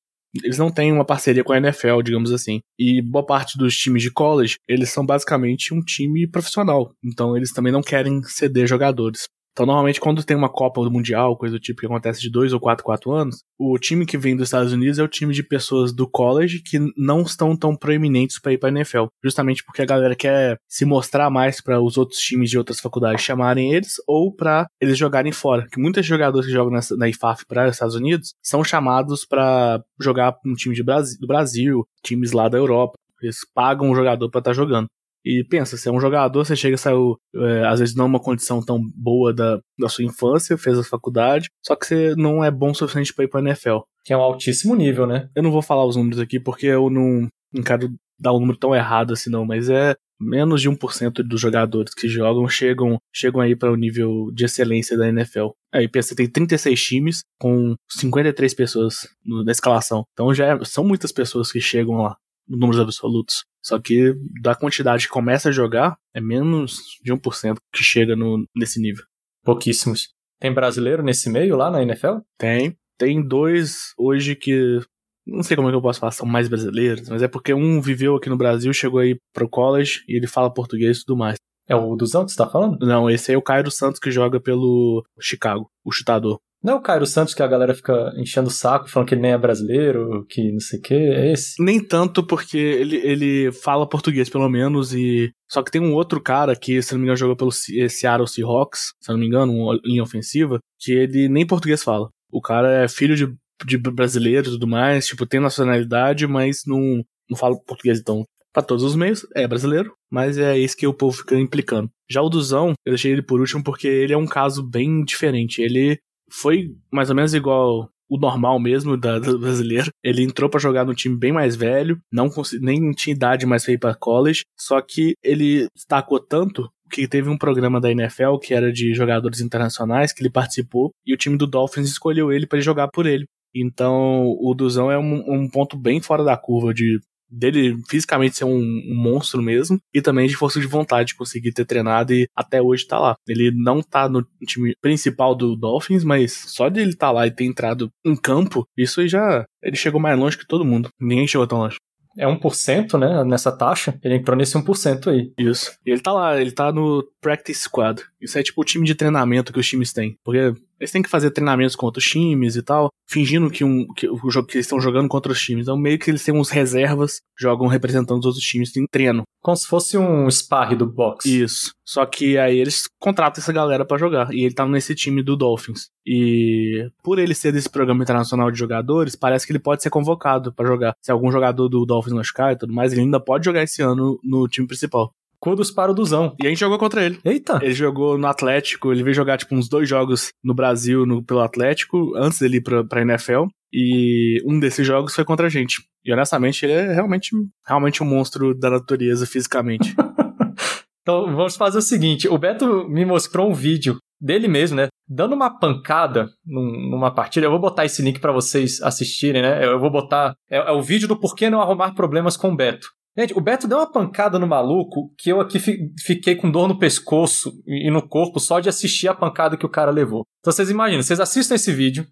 Eles não têm uma parceria com a NFL, digamos assim. E boa parte dos times de college, eles são basicamente um time profissional. Então eles também não querem ceder jogadores. Então, normalmente, quando tem uma Copa do Mundial, coisa do tipo que acontece de dois ou quatro, quatro anos, o time que vem dos Estados Unidos é o time de pessoas do college que não estão tão proeminentes para ir para NFL. Justamente porque a galera quer se mostrar mais para os outros times de outras faculdades chamarem eles ou para eles jogarem fora. Que muitos jogadores que jogam na, na IFAF para os Estados Unidos são chamados para jogar um time de do Brasil, times lá da Europa. Eles pagam o jogador para estar tá jogando. E pensa, você é um jogador, você chega, saiu, é, às vezes não uma condição tão boa da, da sua infância, fez a faculdade, só que você não é bom o suficiente para ir pra NFL. Que é um altíssimo nível, né? Eu não vou falar os números aqui porque eu não, quero dar um número tão errado assim, não, mas é menos de 1% dos jogadores que jogam chegam, chegam aí para o nível de excelência da NFL. Aí pensa, tem 36 times com 53 pessoas na escalação. Então já é, são muitas pessoas que chegam lá números absolutos. Só que da quantidade que começa a jogar, é menos de 1% que chega no, nesse nível. Pouquíssimos. Tem brasileiro nesse meio lá na NFL? Tem. Tem dois hoje que. Não sei como é que eu posso falar, são mais brasileiros, mas é porque um viveu aqui no Brasil, chegou aí pro college e ele fala português e tudo mais. É o Duzão que você tá falando? Não, esse aí é o Cairo Santos que joga pelo Chicago, o chutador. Não é o Cairo Santos que a galera fica enchendo o saco, falando que ele nem é brasileiro, que não sei o que, é esse? Nem tanto, porque ele, ele fala português, pelo menos, e. Só que tem um outro cara que, se não me engano, jogou pelo Seattle Seahawks, se não me engano, uma linha ofensiva, que ele nem português fala. O cara é filho de, de brasileiro e tudo mais, tipo, tem nacionalidade, mas não, não fala português, então. Pra todos os meios, é brasileiro, mas é isso que o povo fica implicando. Já o Duzão, eu deixei ele por último porque ele é um caso bem diferente. Ele foi mais ou menos igual o normal mesmo da, do brasileiro. Ele entrou para jogar no time bem mais velho, não nem tinha idade mais pra ir pra college, só que ele destacou tanto que teve um programa da NFL que era de jogadores internacionais que ele participou e o time do Dolphins escolheu ele para jogar por ele. Então o Duzão é um, um, ponto bem fora da curva de dele fisicamente ser um, um, monstro mesmo e também de força de vontade de conseguir ter treinado e até hoje tá lá. Ele não tá no time principal do Dolphins, mas só de ele tá lá e ter entrado em campo, isso aí já ele chegou mais longe que todo mundo. Ninguém chegou tão longe é 1%, né, nessa taxa. Ele entrou nesse 1% aí. Isso. E ele tá lá, ele tá no Practice Squad. Isso é tipo o time de treinamento que os times têm. Porque eles têm que fazer treinamentos com outros times e tal, fingindo que, um, que o jogo que eles estão jogando contra os times. Então, meio que eles têm uns reservas, jogam representando os outros times em treino. Como se fosse um sparring do box. Isso. Só que aí eles contratam essa galera para jogar. E ele tá nesse time do Dolphins. E por ele ser desse programa internacional de jogadores, parece que ele pode ser convocado para jogar. Se algum jogador do Dolphins machucar e tudo mais, ele ainda pode jogar esse ano no time principal. Kudos para o Duzão. E a gente jogou contra ele. Eita! Ele jogou no Atlético, ele veio jogar tipo uns dois jogos no Brasil no, pelo Atlético, antes dele ir pra, pra NFL. E um desses jogos foi contra a gente. E honestamente, ele é realmente, realmente um monstro da natureza fisicamente. então vamos fazer o seguinte: o Beto me mostrou um vídeo dele mesmo, né? Dando uma pancada num, numa partida. Eu vou botar esse link para vocês assistirem, né? Eu vou botar. É, é, o vídeo do porquê não arrumar problemas com o Beto. Gente, o Beto deu uma pancada no maluco que eu aqui fiquei com dor no pescoço e no corpo só de assistir a pancada que o cara levou. Então vocês imaginam, vocês assistem esse vídeo,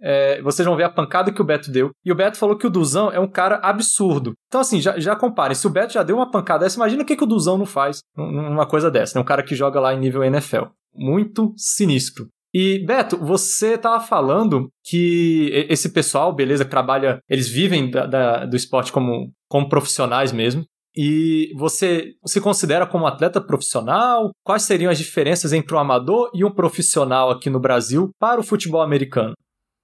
é, vocês vão ver a pancada que o Beto deu. E o Beto falou que o Duzão é um cara absurdo. Então, assim, já, já comparem. Se o Beto já deu uma pancada dessa, imagina o que, que o Duzão não faz numa coisa dessa. Né? Um cara que joga lá em nível NFL. Muito sinistro. E, Beto, você estava falando que esse pessoal, beleza, que trabalha, eles vivem da, da, do esporte como, como profissionais mesmo. E você se considera como atleta profissional? Quais seriam as diferenças entre um amador e um profissional aqui no Brasil para o futebol americano?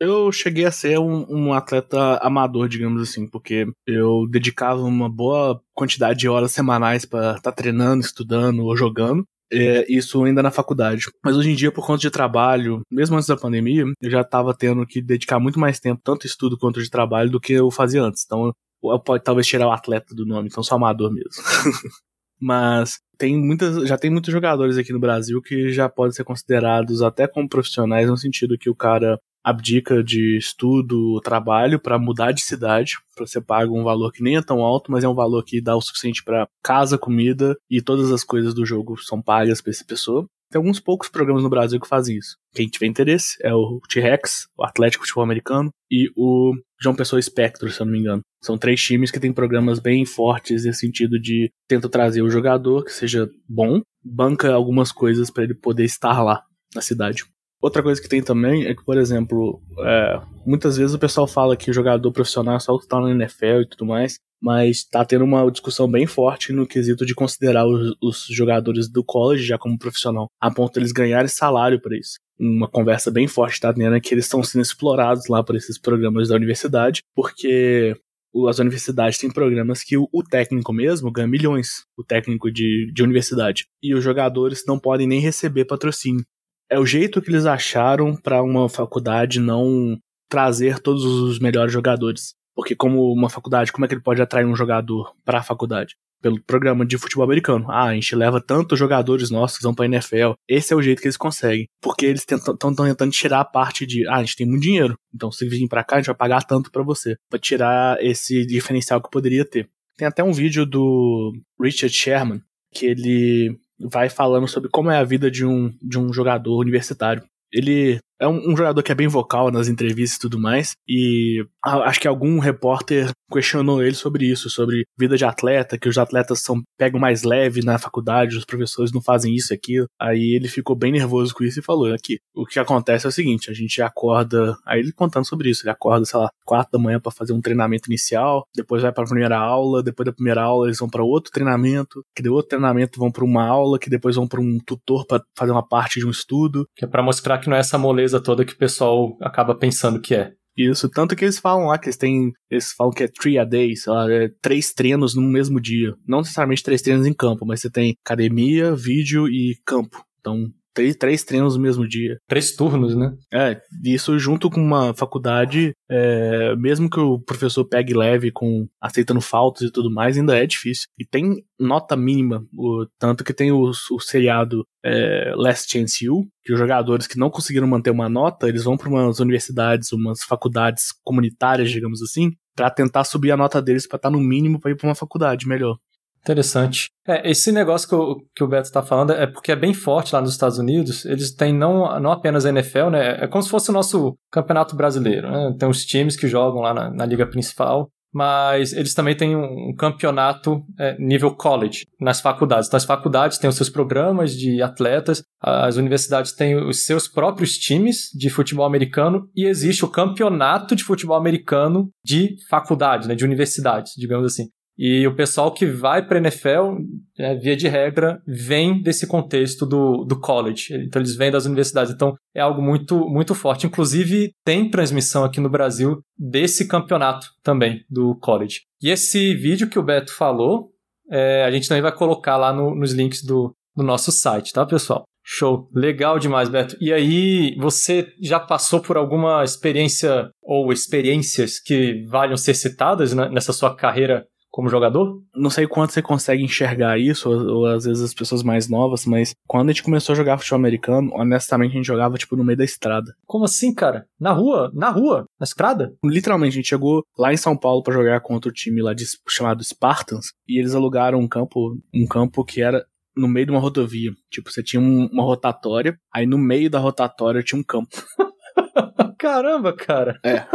Eu cheguei a ser um, um, atleta amador, digamos assim, porque eu dedicava uma boa quantidade de horas semanais para estar tá treinando, estudando ou jogando é, isso ainda na faculdade. Mas hoje em dia, por conta de trabalho, mesmo antes da pandemia, eu já estava tendo que dedicar muito mais tempo, tanto estudo quanto de trabalho, do que eu fazia antes. Então, eu pode talvez tirar o atleta do nome, então sou amador mesmo. Mas tem muitas, já tem muitos jogadores aqui no Brasil que já podem ser considerados até como profissionais, no sentido que o cara abdica de estudo, trabalho para mudar de cidade. Você paga um valor que nem é tão alto, mas é um valor que dá o suficiente para casa, comida e todas as coisas do jogo são pagas para essa pessoa. Tem alguns poucos programas no Brasil que fazem isso. Quem tiver interesse é o T-Rex, o Atlético Futebol Americano e o João Pessoa Spectro, se eu não me engano. São três times que têm programas bem fortes nesse sentido de tenta trazer o jogador que seja bom, banca algumas coisas para ele poder estar lá na cidade. Outra coisa que tem também é que, por exemplo, é, muitas vezes o pessoal fala que jogador profissional é só o que tá no NFL e tudo mais, mas tá tendo uma discussão bem forte no quesito de considerar os, os jogadores do college já como profissional, a ponto de eles ganharem salário para isso. Uma conversa bem forte tá tendo é que eles estão sendo explorados lá por esses programas da universidade, porque as universidades têm programas que o, o, técnico mesmo ganha milhões, o técnico de, de universidade. E os jogadores não podem nem receber patrocínio é o jeito que eles acharam para uma faculdade não trazer todos os melhores jogadores. Porque como uma faculdade, como é que ele pode atrair um jogador para a faculdade? Pelo programa de futebol americano. Ah, a gente leva tantos jogadores nossos que vão pra NFL. Esse é o jeito que eles conseguem. Porque eles estão tentando tirar a parte de, ah, a gente tem muito dinheiro. Então se vir pra cá, a gente vai pagar tanto para você. para tirar esse diferencial que poderia ter. Tem até um vídeo do Richard Sherman, que ele vai falando sobre como é a vida de um, de um jogador universitário. Ele é um, um, jogador que é bem vocal nas entrevistas e tudo mais. E acho que algum repórter questionou ele sobre isso, sobre vida de atleta, que os atletas são pegam mais leve na faculdade, os professores não fazem isso e aquilo. Aí ele ficou bem nervoso com isso e falou: aqui, o que acontece é o seguinte: a gente acorda. Aí ele contando sobre isso, ele acorda, sei lá, quatro da manhã para fazer um treinamento inicial, depois vai para a primeira aula, depois da primeira aula eles vão para outro treinamento, que de outro treinamento vão para uma aula, que depois vão para um tutor para fazer uma parte de um estudo. Que é para mostrar que não é essa moleza toda que o pessoal acaba pensando que é. Isso, tanto que eles falam lá que eles têm. Eles falam que é three a day, sei lá, é três treinos no mesmo dia. Não necessariamente três treinos em campo, mas você tem academia, vídeo e campo. Então, três, três treinos no mesmo dia. Três turnos, né? É, isso junto com uma faculdade, é, mesmo que o professor pegue leve com aceitando faltas e tudo mais, ainda é difícil. E tem nota mínima, o, tanto que tem o, o seriado é, Last Chance U, que os jogadores que não conseguiram manter uma nota, eles vão para umas universidades, umas faculdades comunitárias, digamos assim, para tentar subir a nota deles para estar tá no mínimo para ir para uma faculdade melhor. Interessante. É, esse negócio que o, que o Beto está falando é porque é bem forte lá nos Estados Unidos. Eles têm não, não apenas a NFL, né? É como se fosse o nosso campeonato brasileiro. Né? Tem os times que jogam lá na, na liga principal, mas eles também têm um, um campeonato é, nível college nas faculdades. Então, as faculdades têm os seus programas de atletas, as universidades têm os seus próprios times de futebol americano e existe o campeonato de futebol americano de faculdade, né, de universidades, digamos assim. E o pessoal que vai para a NFL, é, via de regra, vem desse contexto do, do college. Então eles vêm das universidades. Então é algo muito, muito forte. Inclusive, tem transmissão aqui no Brasil desse campeonato também, do college. E esse vídeo que o Beto falou, é, a gente também vai colocar lá no, nos links do, do nosso site, tá, pessoal? Show. Legal demais, Beto. E aí, você já passou por alguma experiência ou experiências que valham ser citadas né, nessa sua carreira como jogador? Não sei quanto você consegue enxergar isso, ou, ou, às vezes as pessoas mais novas, mas quando a gente começou a jogar futebol americano, honestamente a gente jogava tipo no meio da estrada. Como assim, cara? Na rua? Na rua? Na estrada? Literalmente, a gente chegou lá em São Paulo para jogar contra o time lá de, chamado Spartans, e eles alugaram um campo, um campo que era no meio de uma rodovia. Tipo, você tinha um, uma rotatória, aí no meio da rotatória tinha um campo. Caramba, cara. É.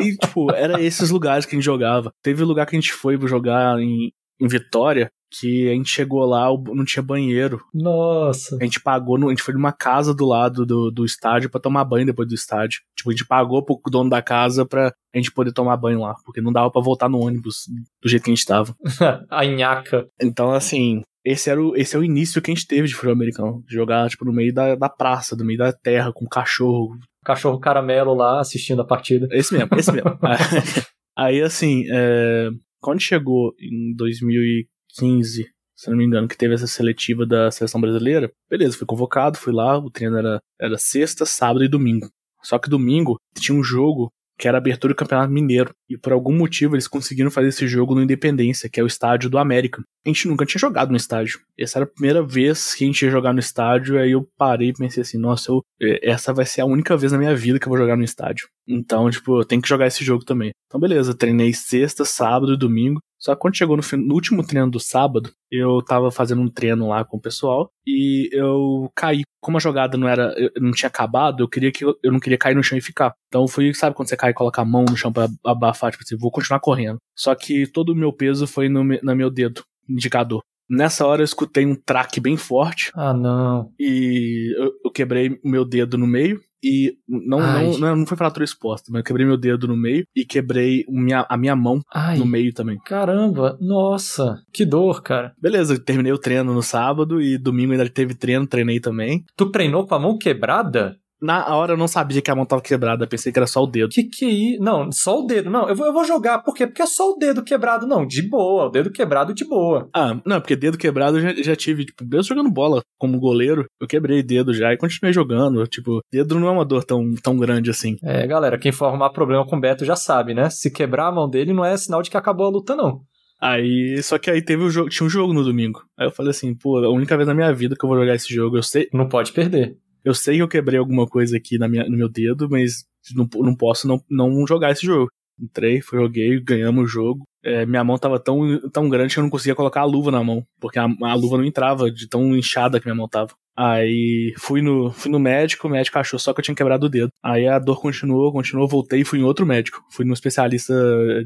E, tipo, era esses lugares que a gente jogava. Teve lugar que a gente foi jogar em, em Vitória, que a gente chegou lá, não tinha banheiro. Nossa. A gente pagou, no, a gente foi numa casa do lado do, do estádio para tomar banho depois do estádio. Tipo, a gente pagou pro dono da casa pra a gente poder tomar banho lá, porque não dava para voltar no ônibus do jeito que a gente tava. a nhaca. Então, assim, esse, era o, esse é o início que a gente teve de futebol americano. Jogar, tipo, no meio da, da praça, no meio da terra, com cachorro, cachorro caramelo lá assistindo a partida. Esse mesmo, esse mesmo. Aí, assim, é, quando chegou em 2015, se não me engano, que teve essa seletiva da seleção brasileira, beleza, fui convocado, fui lá, o treino era, era sexta, sábado e domingo. Só que domingo tinha um jogo que era a abertura do Campeonato Mineiro. E por algum motivo eles conseguiram fazer esse jogo no Independência, que é o estádio do América. A gente nunca tinha jogado no estádio. Essa era a primeira vez que a gente ia jogar no estádio, aí eu parei e pensei assim, nossa, eu, essa vai ser a única vez na minha vida que eu vou jogar no estádio. Então, tipo, eu tenho que jogar esse jogo também. Então, beleza, treinei sexta, sábado e domingo. Só que quando chegou no, no, último treino do sábado, eu tava fazendo um treino lá com o pessoal e eu caí. Como a jogada não era, não tinha acabado, eu queria que eu, eu não queria cair no chão e ficar. Então fui, sabe quando você cai e coloca a mão no chão pra abafar, tipo assim, vou continuar correndo. Só que todo o meu peso foi no, no meu dedo indicador. Nessa hora eu escutei um traque bem forte. Ah, não. E eu, eu quebrei o meu dedo no meio. E não, não, não, não, foi fratura exposta, mas eu quebrei meu dedo no meio e quebrei minha, a minha mão Ai. no meio também. Caramba, nossa, que dor, cara. Beleza, terminei o treino no sábado e domingo ainda teve treino, treinei também. Tu treinou com a mão quebrada? Na hora eu não sabia que a mão tava quebrada, pensei que era só o dedo. Que que é isso? Não, só o dedo. Não, eu vou, eu vou jogar. Por quê? Porque é só o dedo quebrado. Não, de boa. O dedo quebrado de boa. Ah, não, porque dedo quebrado eu já, já tive, tipo, mesmo jogando bola como goleiro, eu quebrei dedo já e continuei jogando. Tipo, dedo não é uma dor tão, tão grande assim. É, galera, quem for arrumar problema com o Beto já sabe, né? Se quebrar a mão dele não é sinal de que acabou a luta, não. Aí, só que aí teve o jogo, tinha um jogo no domingo. Aí eu falei assim, pô, a única vez na minha vida que eu vou jogar esse jogo, eu sei. Não pode perder. Eu sei que eu quebrei alguma coisa aqui na minha, no meu dedo, mas não, não posso não, não jogar esse jogo. Entrei, fui, joguei, ganhamos o jogo. É, minha mão tava tão, tão grande que eu não conseguia colocar a luva na mão, porque a, a luva não entrava de tão inchada que minha mão tava. Aí fui no, fui no médico, o médico achou só que eu tinha quebrado o dedo. Aí a dor continuou, continuou, voltei e fui em outro médico. Fui no especialista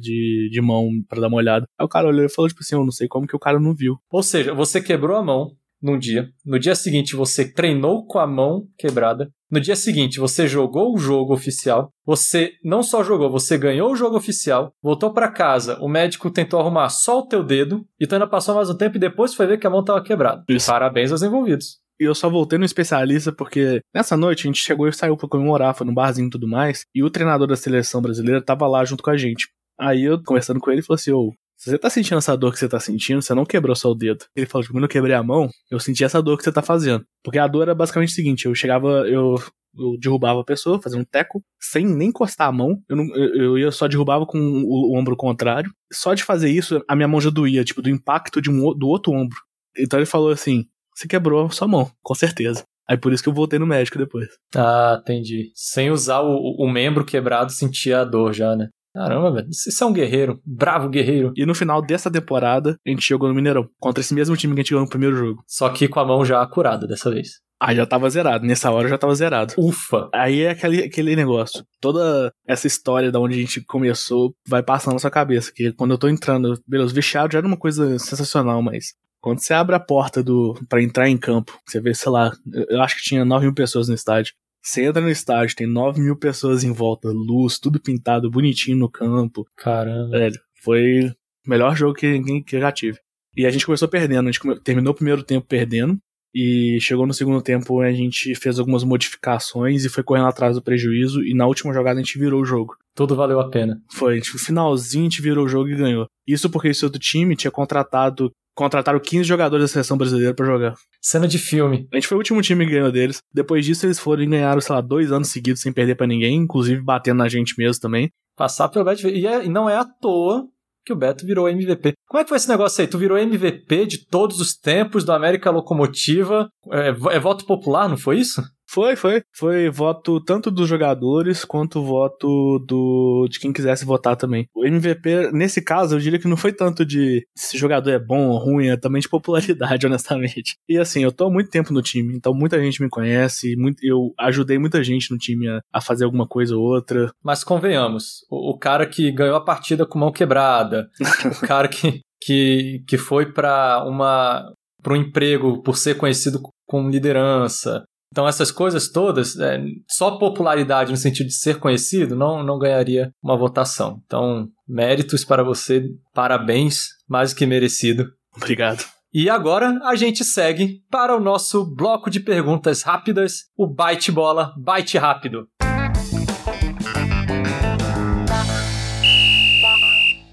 de, de mão para dar uma olhada. Aí o cara olhou e falou, tipo assim, eu não sei como que o cara não viu. Ou seja, você quebrou a mão, num dia. No dia seguinte, você treinou com a mão quebrada. No dia seguinte, você jogou o jogo oficial. Você não só jogou, você ganhou o jogo oficial. Voltou para casa, o médico tentou arrumar só o teu dedo. E tu ainda passou mais um tempo e depois foi ver que a mão estava quebrada. Isso. Parabéns aos envolvidos. E eu só voltei no especialista porque nessa noite a gente chegou e saiu pra comemorar, foi no barzinho e tudo mais. E o treinador da seleção brasileira tava lá junto com a gente. Aí eu, conversando com ele, falou assim: Ô, Se você tá sentindo essa dor que você tá sentindo, você não quebrou só o dedo. Ele falou, tipo, quando eu quebrei a mão, eu senti essa dor que você tá fazendo. Porque a dor era basicamente o seguinte, eu chegava, eu, eu derrubava a pessoa, fazia um teco, sem nem encostar a mão. Eu, não, eu, eu só derrubava com o, o, ombro contrário. Só de fazer isso, a minha mão já doía, tipo, do impacto de um, do outro ombro. Então ele falou assim, você quebrou sua mão, com certeza. Aí por isso que eu voltei no médico depois. Ah, entendi. Sem usar o, o membro quebrado, sentia a dor já, né? Caramba, velho. Você é um guerreiro. Bravo guerreiro. E no final dessa temporada, a gente jogou no Mineirão. Contra esse mesmo time que a gente jogou no primeiro jogo. Só que com a mão já curada dessa vez. Ah, já tava zerado. Nessa hora já tava zerado. Ufa! Aí é aquele, aquele negócio. Toda essa história da onde a gente começou vai passando na sua cabeça. Que quando eu tô entrando, beleza, vestiário já era uma coisa sensacional, mas quando você abre a porta do para entrar em campo, você vê, sei lá, eu acho que tinha 9 mil pessoas no estádio. Você entra no estádio, tem 9 mil pessoas em volta, luz, tudo pintado, bonitinho no campo. Caramba. Velho, foi o melhor jogo que, que eu já tive. E a gente começou perdendo, a gente terminou o primeiro tempo perdendo. E chegou no segundo tempo, a gente fez algumas modificações e foi correndo atrás do prejuízo. E na última jogada a gente virou o jogo. Tudo valeu a pena. Foi, no finalzinho a gente virou o jogo e ganhou. Isso porque esse outro time tinha contratado contrataram 15 jogadores da seleção brasileira para jogar. Cena de filme. A gente foi o último time que ganhou deles. Depois disso, eles foram e ganharam, sei lá, dois anos seguidos sem perder para ninguém, inclusive batendo na gente mesmo também. Passar pelo Beto. E, é, e não é à toa que o Beto virou MVP. Como é que foi esse negócio aí? Tu virou MVP de todos os tempos do América Locomotiva. É, é voto popular, não foi isso? Foi, foi. Foi voto tanto dos jogadores quanto voto do de quem quisesse votar também. O MVP, nesse caso, eu diria que não foi tanto de se jogador é bom ou ruim, é também de popularidade, honestamente. E assim, eu tô há muito tempo no time, então muita gente me conhece, muito, eu ajudei muita gente no time a, a fazer alguma coisa ou outra. Mas convenhamos, o, o cara que ganhou a partida com mão quebrada, o cara que, que, que foi para uma para um emprego por ser conhecido com liderança, então, essas coisas todas, é, só popularidade no sentido de ser conhecido, não, não ganharia uma votação. Então, méritos para você, parabéns, mais que merecido. Obrigado. E agora a gente segue para o nosso bloco de perguntas rápidas, o Byte Bola, Byte Rápido.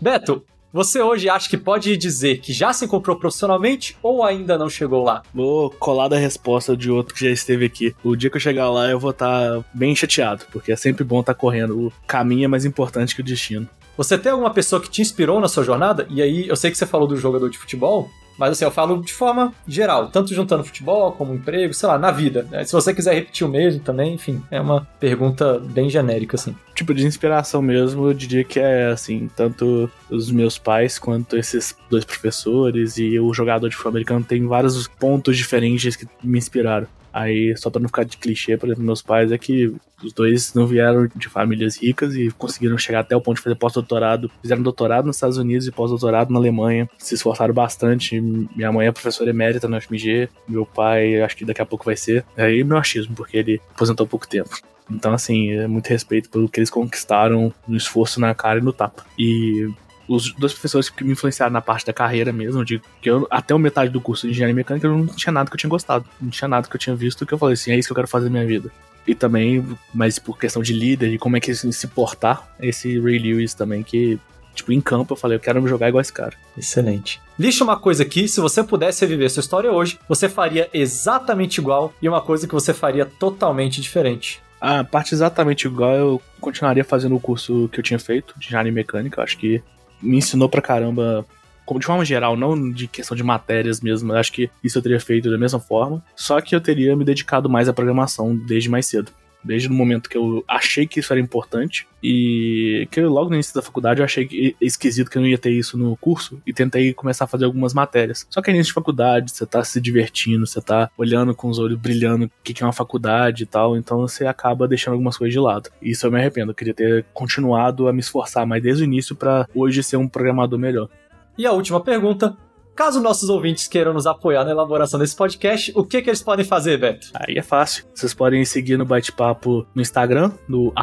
Beto, você hoje acha que pode dizer que já se encontrou profissionalmente ou ainda não chegou lá? Vou colar da resposta de outro que já esteve aqui. O dia que eu chegar lá, eu vou estar tá bem chateado, porque é sempre bom estar tá correndo. O caminho é mais importante que o destino. Você tem alguma pessoa que te inspirou na sua jornada? E aí, eu sei que você falou do jogador de futebol, mas assim, eu falo de forma geral, tanto juntando futebol como emprego, sei lá, na vida. Né? Se você quiser repetir o mesmo também, enfim, é uma pergunta bem genérica, assim. Tipo, de inspiração mesmo, eu diria que é assim, tanto os meus pais quanto esses dois professores e o jogador de futebol americano tem vários pontos diferentes que me inspiraram. Aí, só pra não ficar de clichê, por exemplo, meus pais é que os dois não vieram de famílias ricas e conseguiram chegar até o ponto de fazer pós-doutorado. Fizeram doutorado nos Estados Unidos e pós-doutorado na Alemanha. Se esforçaram bastante. Minha mãe é professora emérita no FMG. Meu pai, acho que daqui a pouco vai ser. Aí meu achismo, porque ele aposentou há pouco tempo. Então, assim, é muito respeito pelo que eles conquistaram no esforço na cara e no tapa. E os dois professores que me influenciaram na parte da carreira mesmo, de que eu, até o metade do curso de engenharia mecânica, eu não tinha nada que eu tinha gostado. Não tinha nada que eu tinha visto que eu falei assim, é isso que eu quero fazer na minha vida. E também, mas por questão de líder, de como é que se portar, esse Ray Lewis também, que, tipo, em campo eu falei, eu quero me jogar igual esse cara. Excelente. Lixa uma coisa aqui, se você pudesse reviver sua história hoje, você faria exatamente igual e uma coisa que você faria totalmente diferente. A parte exatamente igual, eu continuaria fazendo o curso que eu tinha feito, de engenharia mecânica. Eu acho que me ensinou pra caramba como de forma geral, não de questão de matérias mesmo, acho que isso eu teria feito da mesma forma, só que eu teria me dedicado mais à programação desde mais cedo desde o momento que eu achei que isso era importante e que eu, logo no início da faculdade eu achei esquisito que eu não ia ter isso no curso e tentei começar a fazer algumas matérias. Só que início de faculdade, você tá se divertindo, você tá olhando com os olhos brilhando o que, que é uma faculdade e tal, então você acaba deixando algumas coisas de lado. E isso eu me arrependo, eu queria ter continuado a me esforçar mais desde o início para hoje ser um programador melhor. E a última pergunta, Caso nossos ouvintes queiram nos apoiar na elaboração desse podcast, o que, que eles podem fazer, Beto? Aí é fácil. Vocês podem seguir no Bate-Papo no Instagram, no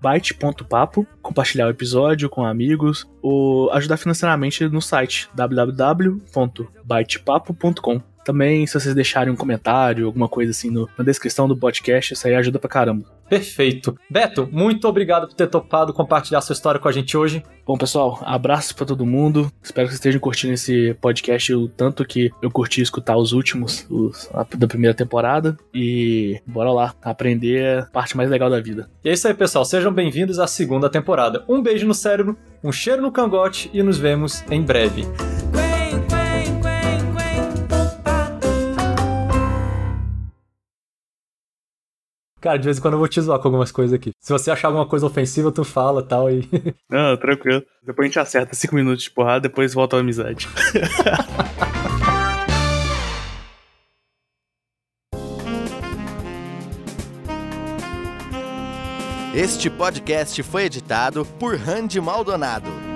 bate.papo, compartilhar o episódio com amigos, ou ajudar financeiramente no site www.batepapo.com Também, se vocês deixarem um comentário, alguma coisa assim no, na descrição do podcast, isso aí ajuda pra caramba. Perfeito. Beto, muito obrigado por ter topado compartilhar sua história com a gente hoje. Bom, pessoal, abraço para todo mundo. Espero que vocês estejam curtindo esse podcast o tanto que eu curti escutar os últimos os, a, da primeira temporada. E bora lá, aprender a parte mais legal da vida. E é isso aí, pessoal. Sejam bem-vindos à segunda temporada. Um beijo no cérebro, um cheiro no cangote e nos vemos em breve. Cara, de vez em quando eu vou te zoar com algumas coisas aqui. Se você achar alguma coisa ofensiva, tu fala tal e. Não, tranquilo. Depois a gente acerta cinco minutos de porrada, depois volta a amizade. Este podcast foi editado por Randy Maldonado.